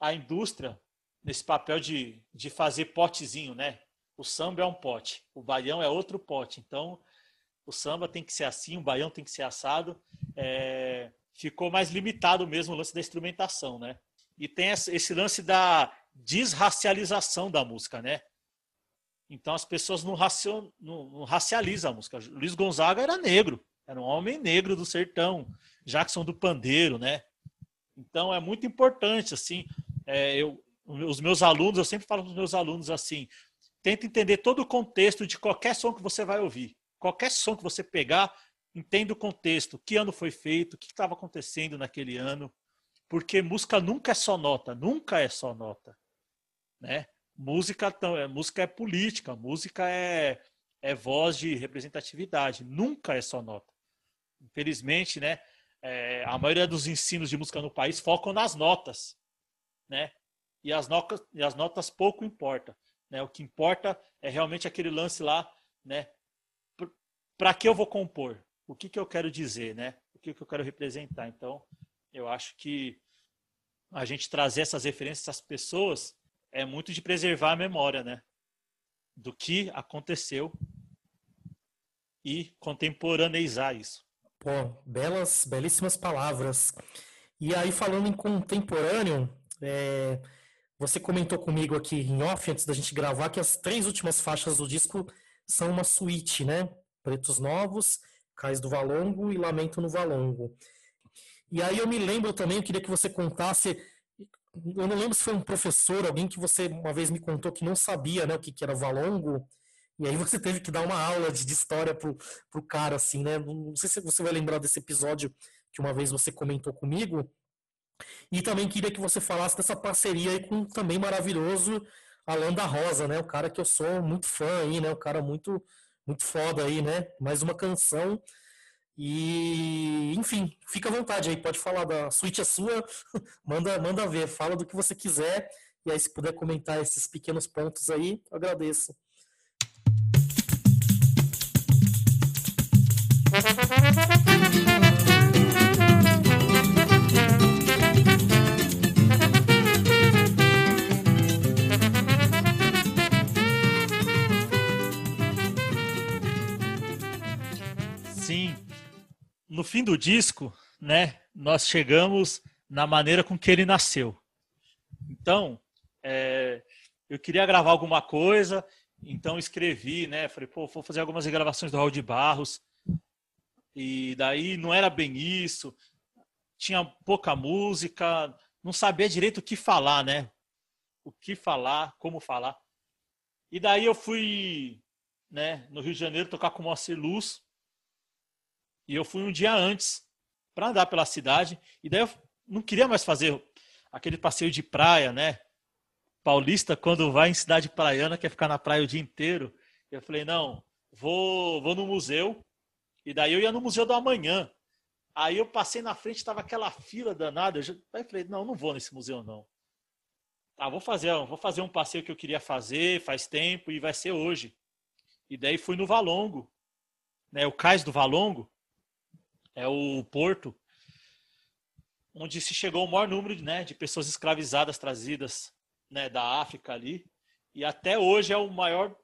a indústria nesse papel de, de fazer potezinho, né? O samba é um pote, o baião é outro pote. Então, o samba tem que ser assim, o baião tem que ser assado. É, ficou mais limitado mesmo o lance da instrumentação, né? E tem esse lance da desracialização da música, né? Então as pessoas não, racio, não, não racializam a música. Luiz Gonzaga era negro, era um homem negro do sertão. Jackson do Pandeiro, né? Então é muito importante assim é, eu, os meus alunos, eu sempre falo para os meus alunos assim: tenta entender todo o contexto de qualquer som que você vai ouvir. Qualquer som que você pegar, entenda o contexto, que ano foi feito, o que estava acontecendo naquele ano, porque música nunca é só nota, nunca é só nota, né? Música, é, música é política, música é, é voz de representatividade, nunca é só nota. Infelizmente, né? É, a maioria dos ensinos de música no país focam nas notas, né? E as notas, e as notas pouco importa, né? O que importa é realmente aquele lance lá, né? Para que eu vou compor? O que, que eu quero dizer, né? O que, que eu quero representar? Então, eu acho que a gente trazer essas referências às pessoas é muito de preservar a memória, né? Do que aconteceu e contemporaneizar isso. Pô, belas, belíssimas palavras. E aí, falando em contemporâneo, é, você comentou comigo aqui em off, antes da gente gravar, que as três últimas faixas do disco são uma suíte, né? Pretos Novos, Cais do Valongo e Lamento no Valongo. E aí eu me lembro também, eu queria que você contasse eu não lembro se foi um professor, alguém que você uma vez me contou que não sabia né, o que, que era valongo, e aí você teve que dar uma aula de, de história pro, pro cara, assim, né? Não sei se você vai lembrar desse episódio que uma vez você comentou comigo. E também queria que você falasse dessa parceria aí com também maravilhoso Alan da Rosa, né? O cara que eu sou muito fã aí, né? O cara muito, muito foda aí, né? Mais uma canção e, enfim, fica à vontade aí, pode falar da suíte é sua, <laughs> manda, manda ver, fala do que você quiser. E aí, se puder comentar esses pequenos pontos aí, agradeço. <laughs> no fim do disco, né, nós chegamos na maneira com que ele nasceu. Então, é, eu queria gravar alguma coisa, então escrevi, né, falei, pô, vou fazer algumas gravações do Raul de Barros, e daí não era bem isso, tinha pouca música, não sabia direito o que falar, né, o que falar, como falar. E daí eu fui, né, no Rio de Janeiro tocar com o Moacir Luz, e eu fui um dia antes para andar pela cidade. E daí eu não queria mais fazer aquele passeio de praia, né? Paulista, quando vai em cidade praiana, quer ficar na praia o dia inteiro. Eu falei, não, vou, vou no museu. E daí eu ia no Museu do Amanhã. Aí eu passei na frente, estava aquela fila danada. Eu já... Aí falei, não, não vou nesse museu, não. Ah, vou fazer, vou fazer um passeio que eu queria fazer faz tempo e vai ser hoje. E daí fui no Valongo, né? O cais do Valongo é o porto onde se chegou o maior número né, de pessoas escravizadas trazidas né, da África ali. E até hoje é o maior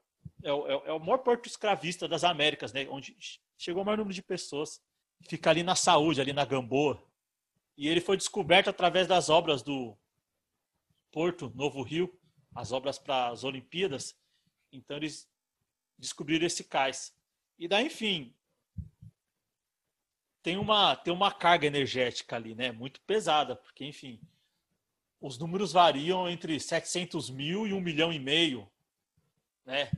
é o, é o maior porto escravista das Américas, né, onde chegou o maior número de pessoas. Fica ali na saúde, ali na Gamboa. E ele foi descoberto através das obras do Porto Novo Rio, as obras para as Olimpíadas. Então eles descobriram esse cais. E daí, enfim, tem uma, tem uma carga energética ali, né? Muito pesada, porque, enfim, os números variam entre 700 mil e 1 milhão e meio, né?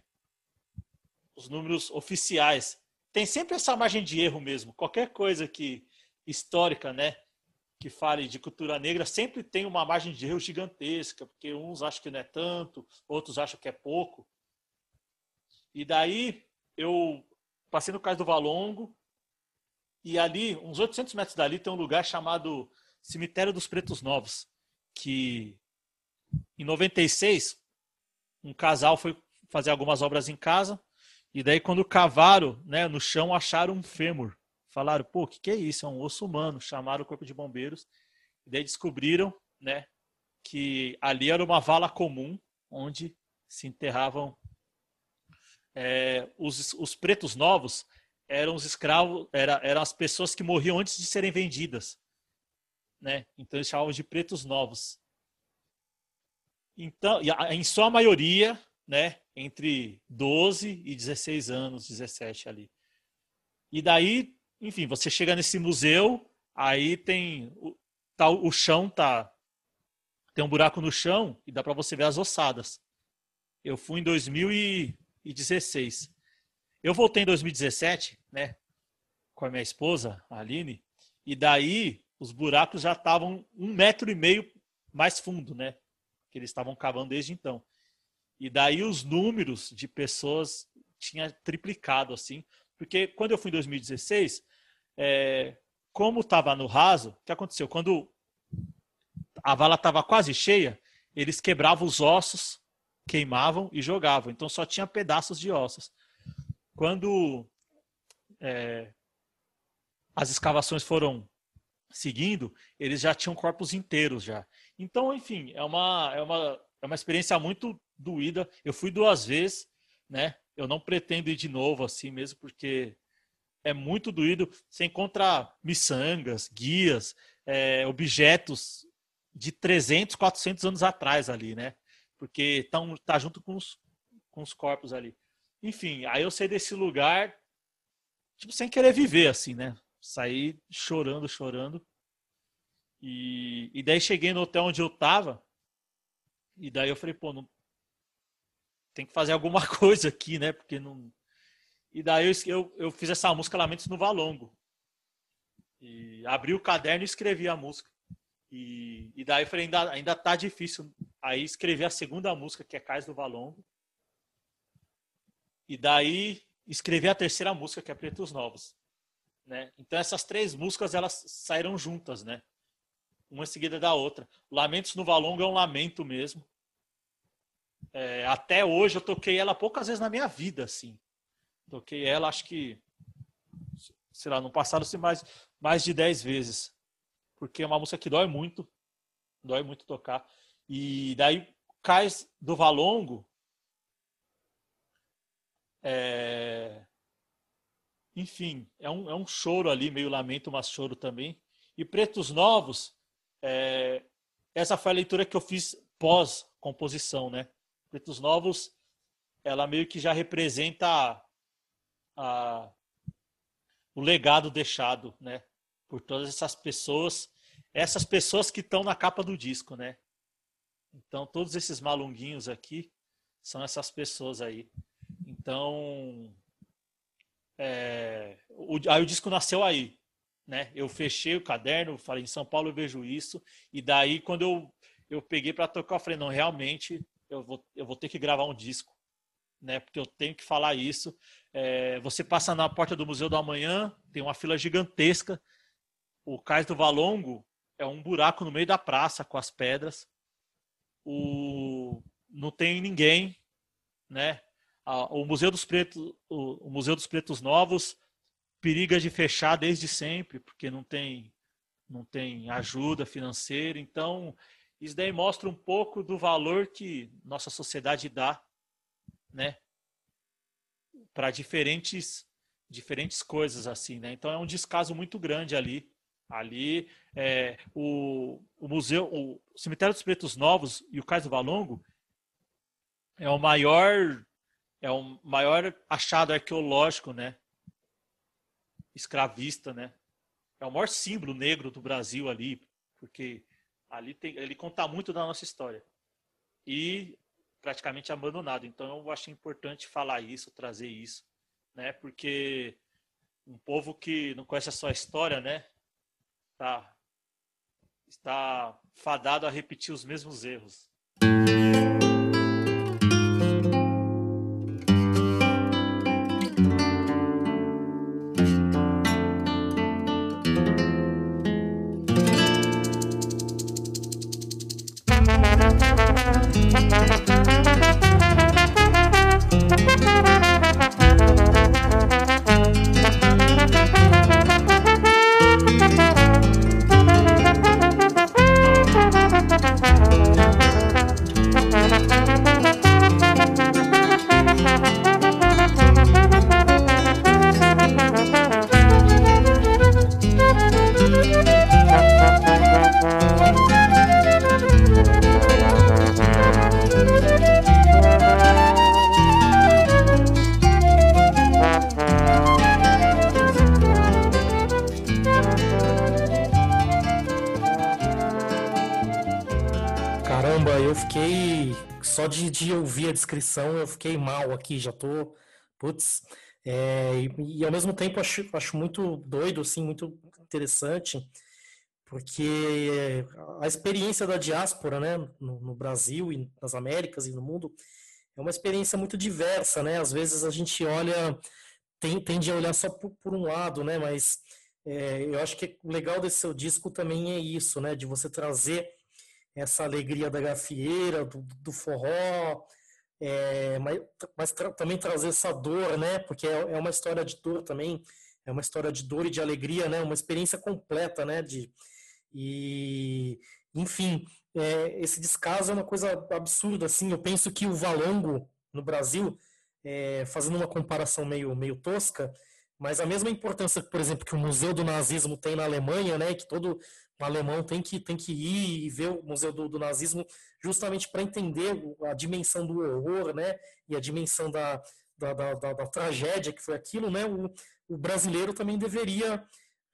Os números oficiais. Tem sempre essa margem de erro mesmo. Qualquer coisa que histórica, né? Que fale de cultura negra sempre tem uma margem de erro gigantesca, porque uns acham que não é tanto, outros acham que é pouco. E daí eu passei no caso do Valongo, e ali, uns 800 metros dali, tem um lugar chamado Cemitério dos Pretos Novos, que em 96 um casal foi fazer algumas obras em casa e daí quando cavaram, né, no chão acharam um fêmur. Falaram, pô, o que, que é isso? É um osso humano. Chamaram o corpo de bombeiros e daí descobriram, né, que ali era uma vala comum onde se enterravam é, os, os pretos novos eram os escravos, era, eram as pessoas que morriam antes de serem vendidas. Né? Então eles chamavam de pretos novos. Então, em sua maioria, né, entre 12 e 16 anos, 17 ali. E daí, enfim, você chega nesse museu, aí tem tá, o chão tá tem um buraco no chão e dá para você ver as ossadas. Eu fui em 2016. Eu voltei em 2017, né? Com a minha esposa, a Aline, e daí os buracos já estavam um metro e meio mais fundo, né? Que eles estavam cavando desde então. E daí os números de pessoas tinha triplicado, assim. Porque quando eu fui em 2016, é, como estava no raso, o que aconteceu? Quando a vala estava quase cheia, eles quebravam os ossos, queimavam e jogavam. Então só tinha pedaços de ossos. Quando é, as escavações foram seguindo, eles já tinham corpos inteiros já. Então, enfim, é uma, é uma, é uma experiência muito doída. Eu fui duas vezes, né? Eu não pretendo ir de novo assim mesmo, porque é muito doído. Você encontra miçangas, guias, é, objetos de 300, 400 anos atrás ali, né? Porque tão, tá junto com os, com os corpos ali. Enfim, aí eu saí desse lugar, tipo, sem querer viver, assim, né? Saí chorando, chorando. E, e daí cheguei no hotel onde eu tava, e daí eu falei, pô, não, tem que fazer alguma <laughs> coisa aqui, né? Porque não, e daí eu, eu, eu fiz essa música Lamentos no Valongo. E abri o caderno e escrevi a música. E, e daí eu falei, ainda, ainda tá difícil. Aí escrevi a segunda música, que é Cais do Valongo. E daí escrevi a terceira música, que é Pretos Novos. Né? Então essas três músicas, elas saíram juntas, né? Uma em seguida da outra. Lamentos no Valongo é um lamento mesmo. É, até hoje eu toquei ela poucas vezes na minha vida, assim. Toquei ela, acho que, sei lá, no passado, se mais, mais de 10 vezes. Porque é uma música que dói muito. Dói muito tocar. E daí, Cais do Valongo. É... Enfim, é um, é um choro ali, meio lamento, mas choro também. E Pretos Novos, é... essa foi a leitura que eu fiz pós-composição, né? Pretos Novos, ela meio que já representa a, o legado deixado, né? Por todas essas pessoas, essas pessoas que estão na capa do disco, né? Então, todos esses malunguinhos aqui são essas pessoas aí. Então, é, o, aí o disco nasceu aí, né? Eu fechei o caderno, falei em São Paulo eu vejo isso, e daí quando eu, eu peguei para tocar, eu falei, não, realmente eu vou, eu vou ter que gravar um disco né? Porque eu tenho que falar isso. É, você passa na porta do Museu do Amanhã, tem uma fila gigantesca. O Cais do Valongo é um buraco no meio da praça com as pedras. O, não tem ninguém, né? O Museu dos Pretos, o Museu dos Pretos Novos periga de fechar desde sempre, porque não tem não tem ajuda financeira. Então, isso daí mostra um pouco do valor que nossa sociedade dá né? Para diferentes diferentes coisas assim, né? Então é um descaso muito grande ali. Ali é, o, o museu, o cemitério dos Pretos Novos e o Cais do Valongo é o maior é o maior achado arqueológico, né? Escravista, né? É o maior símbolo negro do Brasil ali, porque ali tem, ele conta muito da nossa história. E praticamente abandonado. Então eu acho importante falar isso, trazer isso, né? Porque um povo que não conhece a sua história, né? Tá, está fadado a repetir os mesmos erros. Descrição, eu fiquei mal aqui, já tô. Putz. É, e, e, ao mesmo tempo acho, acho muito doido, assim, muito interessante, porque a experiência da diáspora, né, no, no Brasil e nas Américas e no mundo, é uma experiência muito diversa, né? Às vezes a gente olha, tem, tende a olhar só por, por um lado, né? Mas é, eu acho que o legal desse seu disco também é isso, né? De você trazer essa alegria da gafieira, do, do forró, é, mas, mas tra também trazer essa dor, né? Porque é, é, uma história de dor também, é uma história de dor e de alegria, né? Uma experiência completa, né? De, e, enfim, é, esse descaso é uma coisa absurda, assim. Eu penso que o Valongo no Brasil, é, fazendo uma comparação meio, meio tosca, mas a mesma importância, por exemplo, que o Museu do Nazismo tem na Alemanha, né? Que todo alemão tem que, tem que ir e ver o Museu do, do Nazismo justamente para entender a dimensão do horror, né? E a dimensão da, da, da, da, da tragédia que foi aquilo, né? O, o, brasileiro também deveria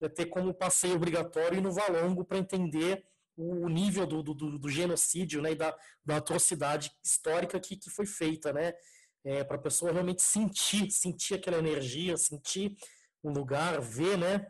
eh, ter como passeio obrigatório ir no Valongo para entender o nível do, do, do, genocídio né, e da, da atrocidade histórica que, que foi feita, né? É, para a pessoa realmente sentir, sentir aquela energia, sentir o lugar, ver, né?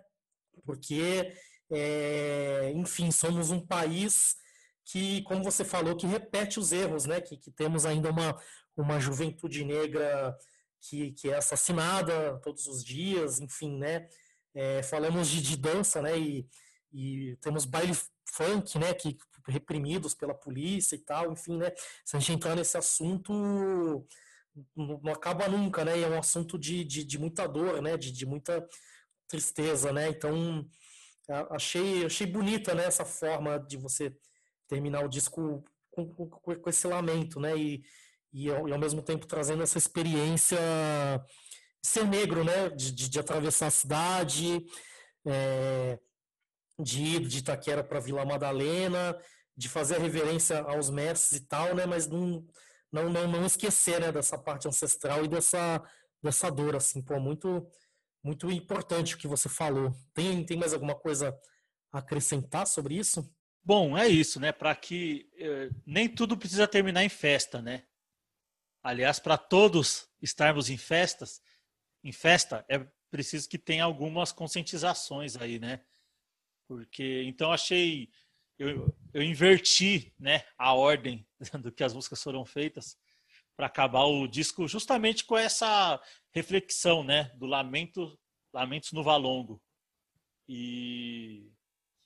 Porque é, enfim, somos um país que, como você falou, que repete os erros, né? Que, que temos ainda uma, uma juventude negra que, que é assassinada todos os dias, enfim, né? É, falamos de, de, dança, né? E, e temos baile funk, né? Que reprimidos pela polícia e tal, enfim, né? Se a gente entrar nesse assunto, não, não acaba nunca, né? E é um assunto de, de, de muita dor, né? De, de muita tristeza, né? Então, achei, achei bonita né, essa forma de você terminar o disco com, com, com esse lamento, né? E, e, ao, e, ao, mesmo tempo trazendo essa experiência de ser negro, né? De, de, de atravessar a cidade, é, de ir de Itaquera para Vila Madalena, de fazer a reverência aos mestres e tal, né? Mas não, não, não, não esquecer né, dessa parte ancestral e dessa, dessa dor, assim, pô, muito muito importante o que você falou. Tem, tem mais alguma coisa a acrescentar sobre isso? Bom, é isso, né? Para que eh, nem tudo precisa terminar em festa, né? Aliás, para todos estarmos em festas, em festa, é preciso que tenha algumas conscientizações aí, né? Porque então achei eu, eu inverti, né, a ordem <laughs> do que as músicas foram feitas para acabar o disco justamente com essa reflexão, né, do lamento, lamentos no Valongo. E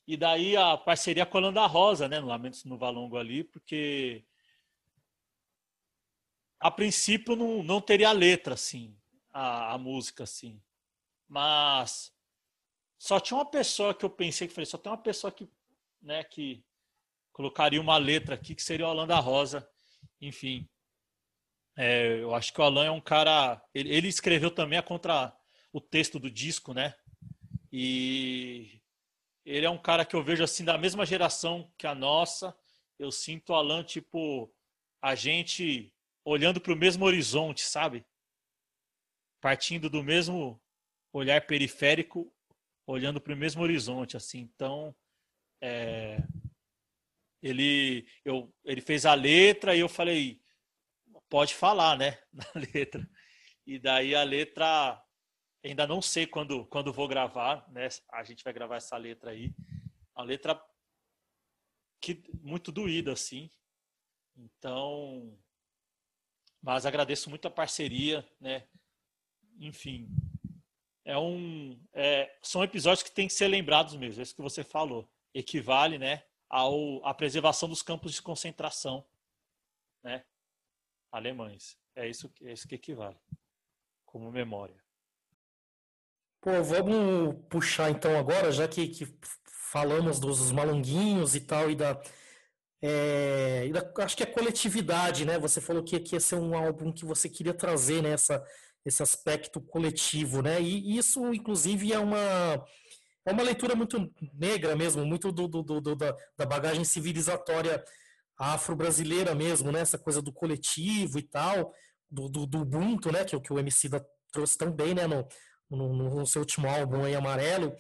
e daí a parceria com a Landa Rosa, né, no Lamentos no Valongo ali, porque a princípio não, não teria letra assim, a, a música assim. Mas só tinha uma pessoa que eu pensei que falei, só tem uma pessoa que, né, que colocaria uma letra aqui que seria a Holanda Rosa. Enfim, é, eu acho que o Alan é um cara. Ele, ele, escreveu também a contra o texto do disco, né? E ele é um cara que eu vejo assim da mesma geração que a nossa. Eu sinto o Alan tipo a gente olhando para o mesmo horizonte, sabe? Partindo do mesmo olhar periférico, olhando para o mesmo horizonte, assim. Então, é, ele, eu, ele fez a letra e eu falei, pode falar, né, <laughs> na letra. E daí a letra, ainda não sei quando, quando vou gravar, né? A gente vai gravar essa letra aí. A letra que muito doída, assim. Então, mas agradeço muito a parceria, né? Enfim, é um, é, são episódios que têm que ser lembrados mesmo. É isso que você falou. Equivale, né, ao, à preservação dos campos de concentração, né? Alemães. É isso, é isso que equivale como memória. Pô, vamos puxar então agora, já que, que falamos dos malunguinhos e tal, e da, é, e da, Acho que a coletividade, né? Você falou que, que ia ser um álbum que você queria trazer né, esse aspecto coletivo, né? E isso, inclusive, é uma. É uma leitura muito negra mesmo, muito do, do, do da, da bagagem civilizatória afro-brasileira mesmo, né? Essa coisa do coletivo e tal, do, do, do Ubuntu, né? Que, que o MC da trouxe tão bem, né? No, no, no, seu último álbum aí, Amarelo.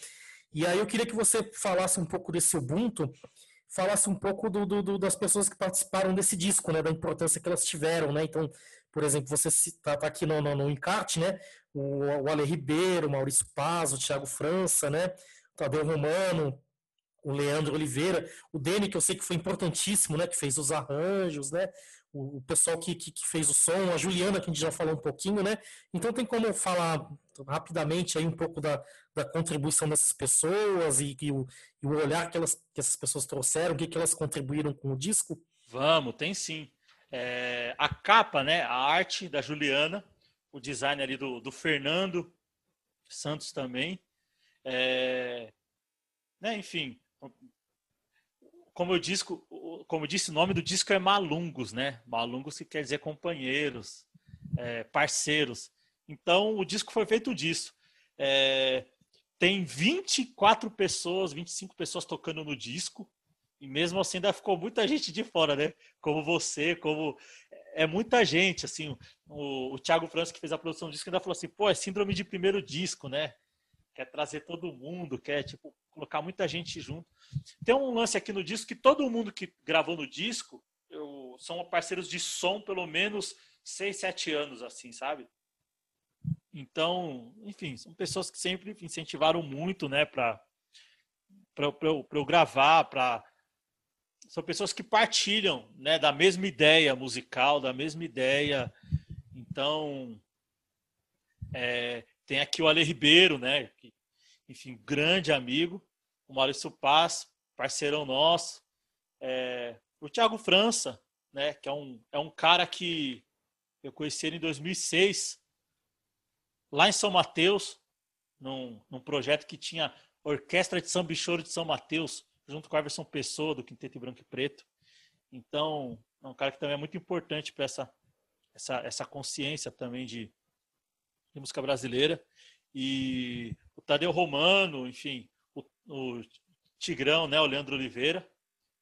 E aí eu queria que você falasse um pouco desse Ubuntu, falasse um pouco do, do, das pessoas que participaram desse disco, né, da importância que elas tiveram, né? Então, por exemplo, você está tá aqui no, no, no encarte, né? O, o Ale Ribeiro, Maurício Paz, o Thiago França, né? O Tadeu Romano, o Leandro Oliveira, o Dene, que eu sei que foi importantíssimo, né? Que fez os arranjos, né? O, o pessoal que, que, que, fez o som, a Juliana, que a gente já falou um pouquinho, né? Então tem como falar rapidamente aí um pouco da, da contribuição dessas pessoas e, e, o, e o olhar que, elas, que essas pessoas trouxeram, o que, que elas contribuíram com o disco? Vamos, tem sim. É, a capa, né? A arte da Juliana, o design ali do, do Fernando Santos também. É, né, enfim, como eu disse, como eu disse, o nome do disco é Malungos, né? Malungos que quer dizer companheiros, é, parceiros. Então o disco foi feito disso. É, tem 24 pessoas, 25 pessoas tocando no disco. E mesmo assim ainda ficou muita gente de fora, né? Como você, como é muita gente, assim, o, o Thiago França que fez a produção do disco ainda falou assim, pô, é síndrome de primeiro disco, né? Quer trazer todo mundo, quer tipo colocar muita gente junto. Tem um lance aqui no disco que todo mundo que gravou no disco eu, são parceiros de som pelo menos 6, 7 anos, assim, sabe? Então, enfim, são pessoas que sempre incentivaram muito, né, para eu, eu gravar, para são pessoas que partilham, né, da mesma ideia musical, da mesma ideia. Então, é, tem aqui o Ale Ribeiro, né, que, enfim, grande amigo, o Maurício Paz, parceirão nosso, é, o Thiago França, né, que é um, é um cara que eu conheci ele em 2006, lá em São Mateus, num, num projeto que tinha Orquestra de Samba e Choro de São Mateus, junto com a Everson Pessoa, do Quinteto Branco e Preto. Então, é um cara que também é muito importante para essa, essa, essa consciência também de, de música brasileira. E o Tadeu Romano, enfim, o Tigrão, né, o Leandro Oliveira.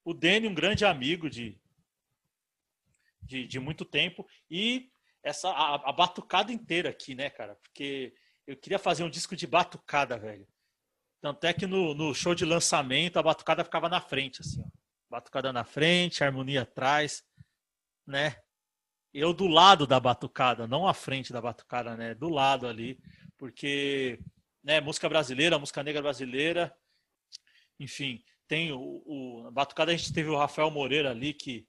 O Dene, um grande amigo de, de, de muito tempo. E essa a, a, batucada inteira aqui, né, cara? Porque eu queria fazer um disco de batucada, velho. Tanto é que no, no show de lançamento a batucada ficava na frente, assim, ó. Batucada na frente, harmonia atrás, né? Eu do lado da batucada, não à frente da batucada, né? Do lado ali, porque, né, música brasileira, música negra brasileira, enfim, tem o, o Batucada a gente teve o Rafael Moreira ali que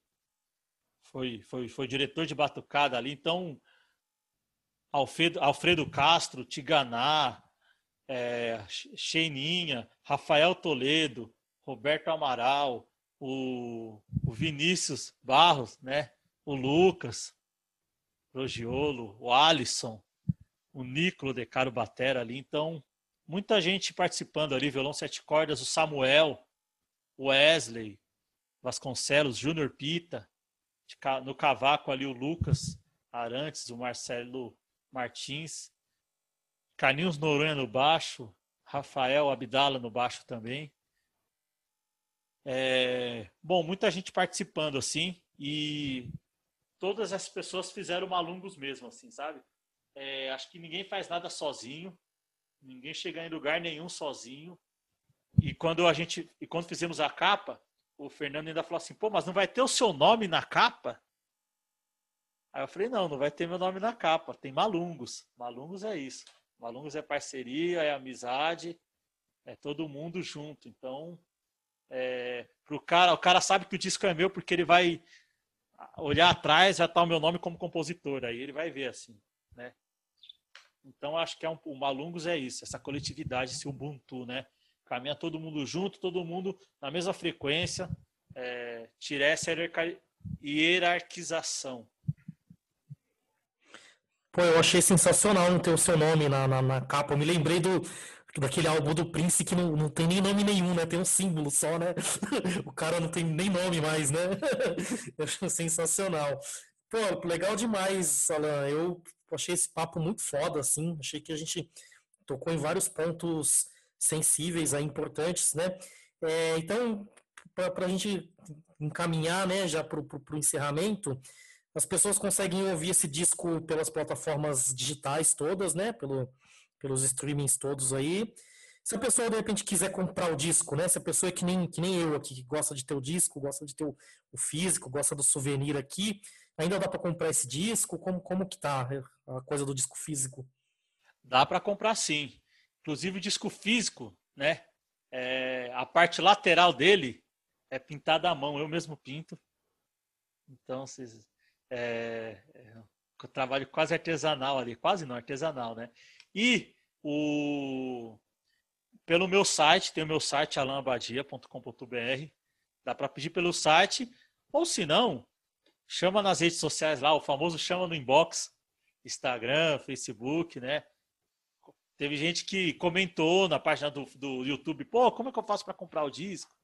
foi foi, foi diretor de Batucada ali, então Alfredo, Alfredo Castro, Tiganá, é, Cheininha, Rafael Toledo, Roberto Amaral, o, o Vinícius Barros, né? o Lucas Rogiolo, o Alisson, o Nicolo de Caro Batera ali. Então, muita gente participando ali, violão sete cordas, o Samuel, o Wesley, Vasconcelos, Júnior Pita, no cavaco ali o Lucas Arantes, o Marcelo Martins, Carlinhos Noronha no baixo, Rafael Abdala no baixo também. É, bom, muita gente participando assim e todas as pessoas fizeram malungos mesmo, assim, sabe? É, acho que ninguém faz nada sozinho. Ninguém chega em lugar nenhum sozinho. E quando a gente, e quando fizemos a capa, o Fernando ainda falou assim: "Pô, mas não vai ter o seu nome na capa?" Aí eu falei: "Não, não vai ter meu nome na capa. Tem Malungos. Malungos é isso. Malungos é parceria, é amizade, é todo mundo junto. Então, é, pro cara, o cara sabe que o disco é meu porque ele vai olhar atrás, já tá o meu nome como compositor. Aí ele vai ver assim, né? Então, acho que é um, o Malungos é isso, essa coletividade, esse Ubuntu, né? Caminha todo mundo junto, todo mundo na mesma frequência, é, tirar essa hierarquização. Pô, eu achei sensacional não ter o seu nome na, na, na capa. Eu me lembrei do, daquele álbum do Prince que não, não tem nem nome nenhum, né? Tem um símbolo só, né? <laughs> o cara não tem nem nome mais, né? <laughs> eu achei sensacional. Pô, legal demais, Alan. Eu achei esse papo muito foda, assim. Achei que a gente tocou em vários pontos sensíveis, aí, importantes, né? É, então, para a gente encaminhar, né, já para o encerramento, as pessoas conseguem ouvir esse disco pelas plataformas digitais todas, né? Pelo, pelos streamings todos aí. Se a pessoa de repente quiser comprar o disco, né? Se a pessoa é que nem, que nem eu aqui, que gosta de ter o disco, gosta de ter o, o físico, gosta do souvenir aqui, ainda dá para comprar esse disco? Como, como que tá a coisa do disco físico? Dá para comprar sim. Inclusive o disco físico, né? É, a parte lateral dele é pintada à mão, eu mesmo pinto. Então, vocês, é, é, trabalho quase artesanal ali, quase não artesanal, né? E o pelo meu site, tem o meu site alabadia.com.br. Dá para pedir pelo site, ou se não, chama nas redes sociais lá, o famoso chama no inbox, Instagram, Facebook, né? Teve gente que comentou na página do, do YouTube, pô, como é que eu faço para comprar o disco?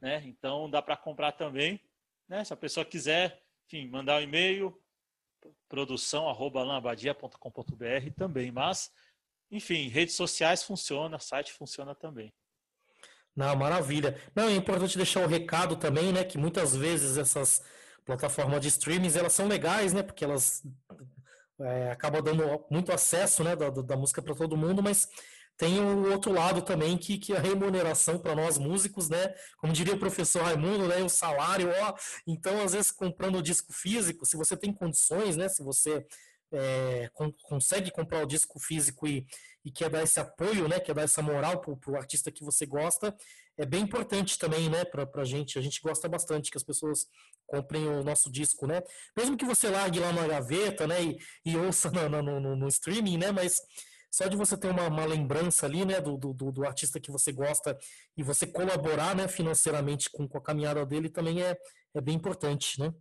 Né? Então dá para comprar também, né? Se a pessoa quiser, enfim, mandar um e-mail, produção@alabadia.com.br também, mas enfim, redes sociais funciona, site funciona também. Não, maravilha. Não, é importante deixar o recado também, né, que muitas vezes essas plataformas de streaming, elas são legais, né, porque elas é, acabam dando muito acesso, né, da, da música para todo mundo, mas tem o outro lado também, que, que a remuneração para nós músicos, né? Como diria o professor Raimundo, né? O salário, ó. Então, às vezes, comprando o disco físico, se você tem condições, né? Se você é, consegue comprar o disco físico e, e quer dar esse apoio, né, quer dar essa moral para o artista que você gosta, é bem importante também, né, para a gente. A gente gosta bastante que as pessoas comprem o nosso disco, né? Mesmo que você largue lá na gaveta, né, e, e ouça <laughs> no, no, no, no, streaming, né, mas só de você ter uma, uma lembrança ali, né, do, do, do, artista que você gosta e você colaborar, né, financeiramente com, com a caminhada dele também é, é bem importante, né?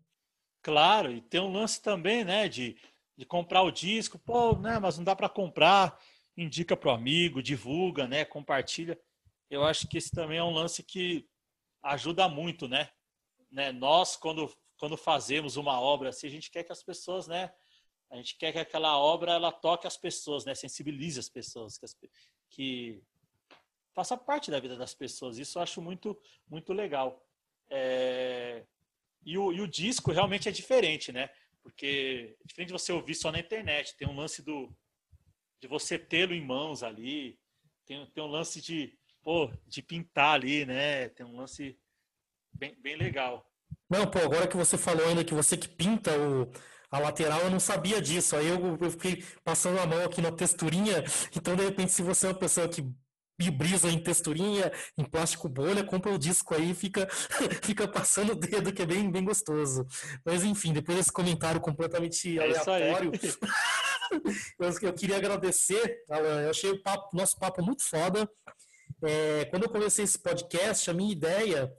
Claro, e tem um lance também, né, de de comprar o disco, pô, né, mas não dá para comprar, indica para o amigo, divulga, né, compartilha. Eu acho que esse também é um lance que ajuda muito, né? né? Nós, quando, quando fazemos uma obra assim, a gente quer que as pessoas, né, a gente quer que aquela obra ela toque as pessoas, né, sensibilize as pessoas, que, as, que faça parte da vida das pessoas. Isso eu acho muito, muito legal. É... E, o, e o disco realmente é diferente, né? Porque é diferente de você ouvir só na internet, tem um lance do de você tê-lo em mãos ali, tem, tem um lance de, pô, de pintar ali, né? Tem um lance bem, bem legal. Não, pô, agora que você falou ainda que você que pinta o, a lateral, eu não sabia disso. Aí eu, eu fiquei passando a mão aqui na texturinha. Então, de repente, se você é uma pessoa que brisa em texturinha, em plástico bolha, compra o disco aí e fica, <laughs> fica passando o dedo, que é bem, bem gostoso. Mas enfim, depois desse comentário completamente é aleatório, <laughs> eu, eu, queria agradecer, Alan, eu achei o papo, nosso papo muito foda. É, quando eu comecei esse podcast, a minha ideia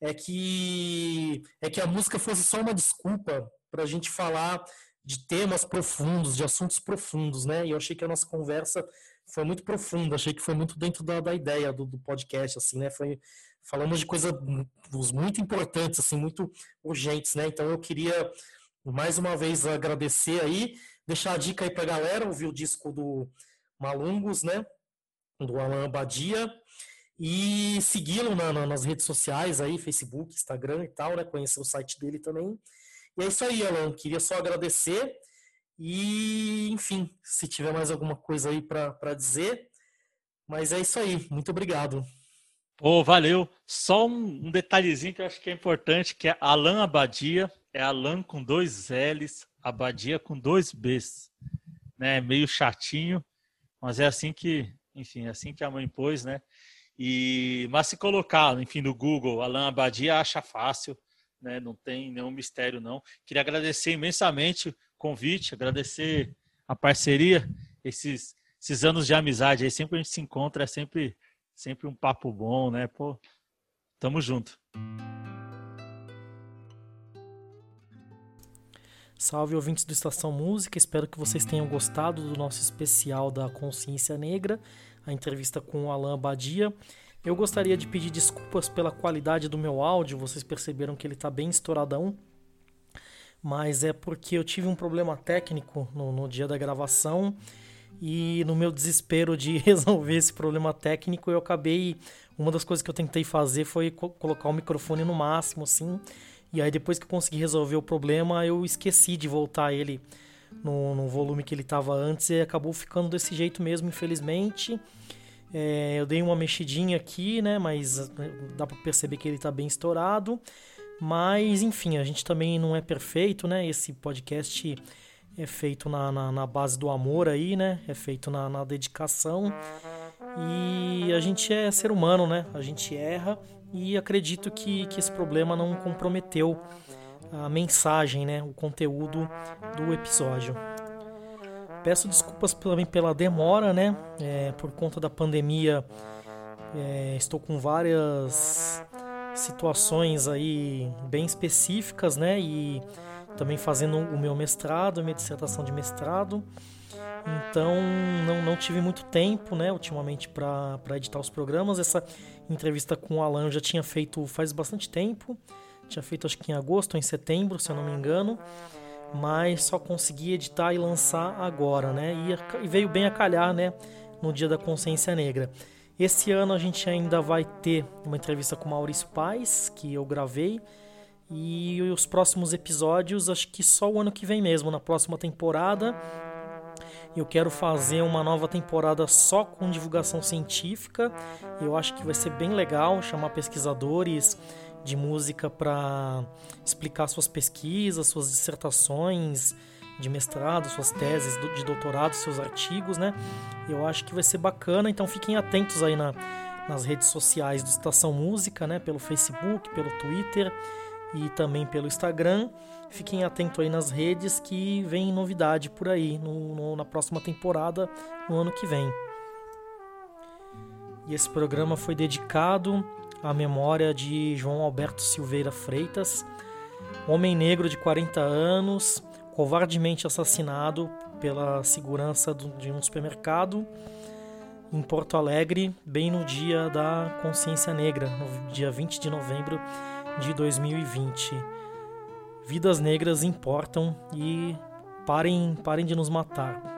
é que, é que a música fosse só uma desculpa para a gente falar de temas profundos, de assuntos profundos, né? E eu achei que a nossa conversa foi muito profundo, achei que foi muito dentro da, da ideia do, do, podcast, assim, né? Foi, falamos de coisas muito importantes, assim, muito urgentes, né? Então eu queria mais uma vez agradecer aí, deixar a dica aí pra galera, ouvir o disco do Malungos, né? Do Alan Badia e segui-lo na, na, nas redes sociais aí, Facebook, Instagram e tal, né? Conhecer o site dele também. E é isso aí, Alan. Queria só agradecer e, enfim, se tiver mais alguma coisa aí para dizer. Mas é isso aí. Muito obrigado. Oh, valeu. Só um, detalhezinho que eu acho que é importante, que é Alan Abadia. É Alan com dois L's, Abadia com dois B's. Né? Meio chatinho, mas é assim que, enfim, é assim que a mãe pôs, né? E, mas se colocar, enfim, no Google, Alan Abadia acha fácil, né? Não tem nenhum mistério, não. Queria agradecer imensamente convite, agradecer a parceria, esses, esses anos de amizade aí, sempre a gente se encontra, é sempre, sempre um papo bom, né? Pô, tamo junto. Salve ouvintes do Estação Música, espero que vocês tenham gostado do nosso especial da Consciência Negra, a entrevista com o Alain Badia. Eu gostaria de pedir desculpas pela qualidade do meu áudio, vocês perceberam que ele está bem estouradão mas é porque eu tive um problema técnico no, no dia da gravação e no meu desespero de <laughs> resolver esse problema técnico eu acabei uma das coisas que eu tentei fazer foi co colocar o microfone no máximo assim e aí depois que eu consegui resolver o problema eu esqueci de voltar ele no, no volume que ele estava antes e acabou ficando desse jeito mesmo infelizmente É, eu dei uma mexidinha aqui, né? Mas né, dá para perceber que ele está bem estourado. Mas, enfim, a gente também não é perfeito, né? Esse podcast é feito na, na, na base do amor aí, né? É feito na, na dedicação. E a gente é ser humano, né? A gente erra e acredito que, que esse problema não comprometeu a mensagem, né? O conteúdo do episódio. Peço desculpas também pela demora, né? É, por conta da pandemia, é, estou com várias situações aí bem específicas, né? E também fazendo o meu mestrado, minha dissertação de mestrado. Então não, não tive muito tempo, né, ultimamente para editar os programas. Essa entrevista com o Alan eu já tinha feito faz bastante tempo. Tinha feito acho que em agosto ou em setembro, se eu não me engano. Mas só consegui editar e lançar agora, né? E, veio bem a calhar, né? No dia da consciência negra. Esse ano a gente ainda vai ter uma entrevista com Maurício Paz, que eu gravei. E os próximos episódios, acho que só o ano que vem mesmo, na próxima temporada. Eu quero fazer uma nova temporada só com divulgação científica. Eu acho que vai ser bem legal chamar pesquisadores de música para explicar suas pesquisas, suas dissertações de mestrado, suas teses de doutorado, seus artigos, né? Eu acho que vai ser bacana, então fiquem atentos aí na, nas redes sociais do Estação Música, né? Pelo Facebook, pelo Twitter e também pelo Instagram. Fiquem atentos aí nas redes que vem novidade por aí no, no, na próxima temporada, no ano que vem. E esse programa foi dedicado à memória de João Alberto Silveira Freitas, homem negro de 40 anos, covardemente assassinado pela segurança de um supermercado em Porto Alegre, bem no dia da Consciência Negra, no dia 20 de novembro de 2020. Vidas negras importam e parem, parem de nos matar.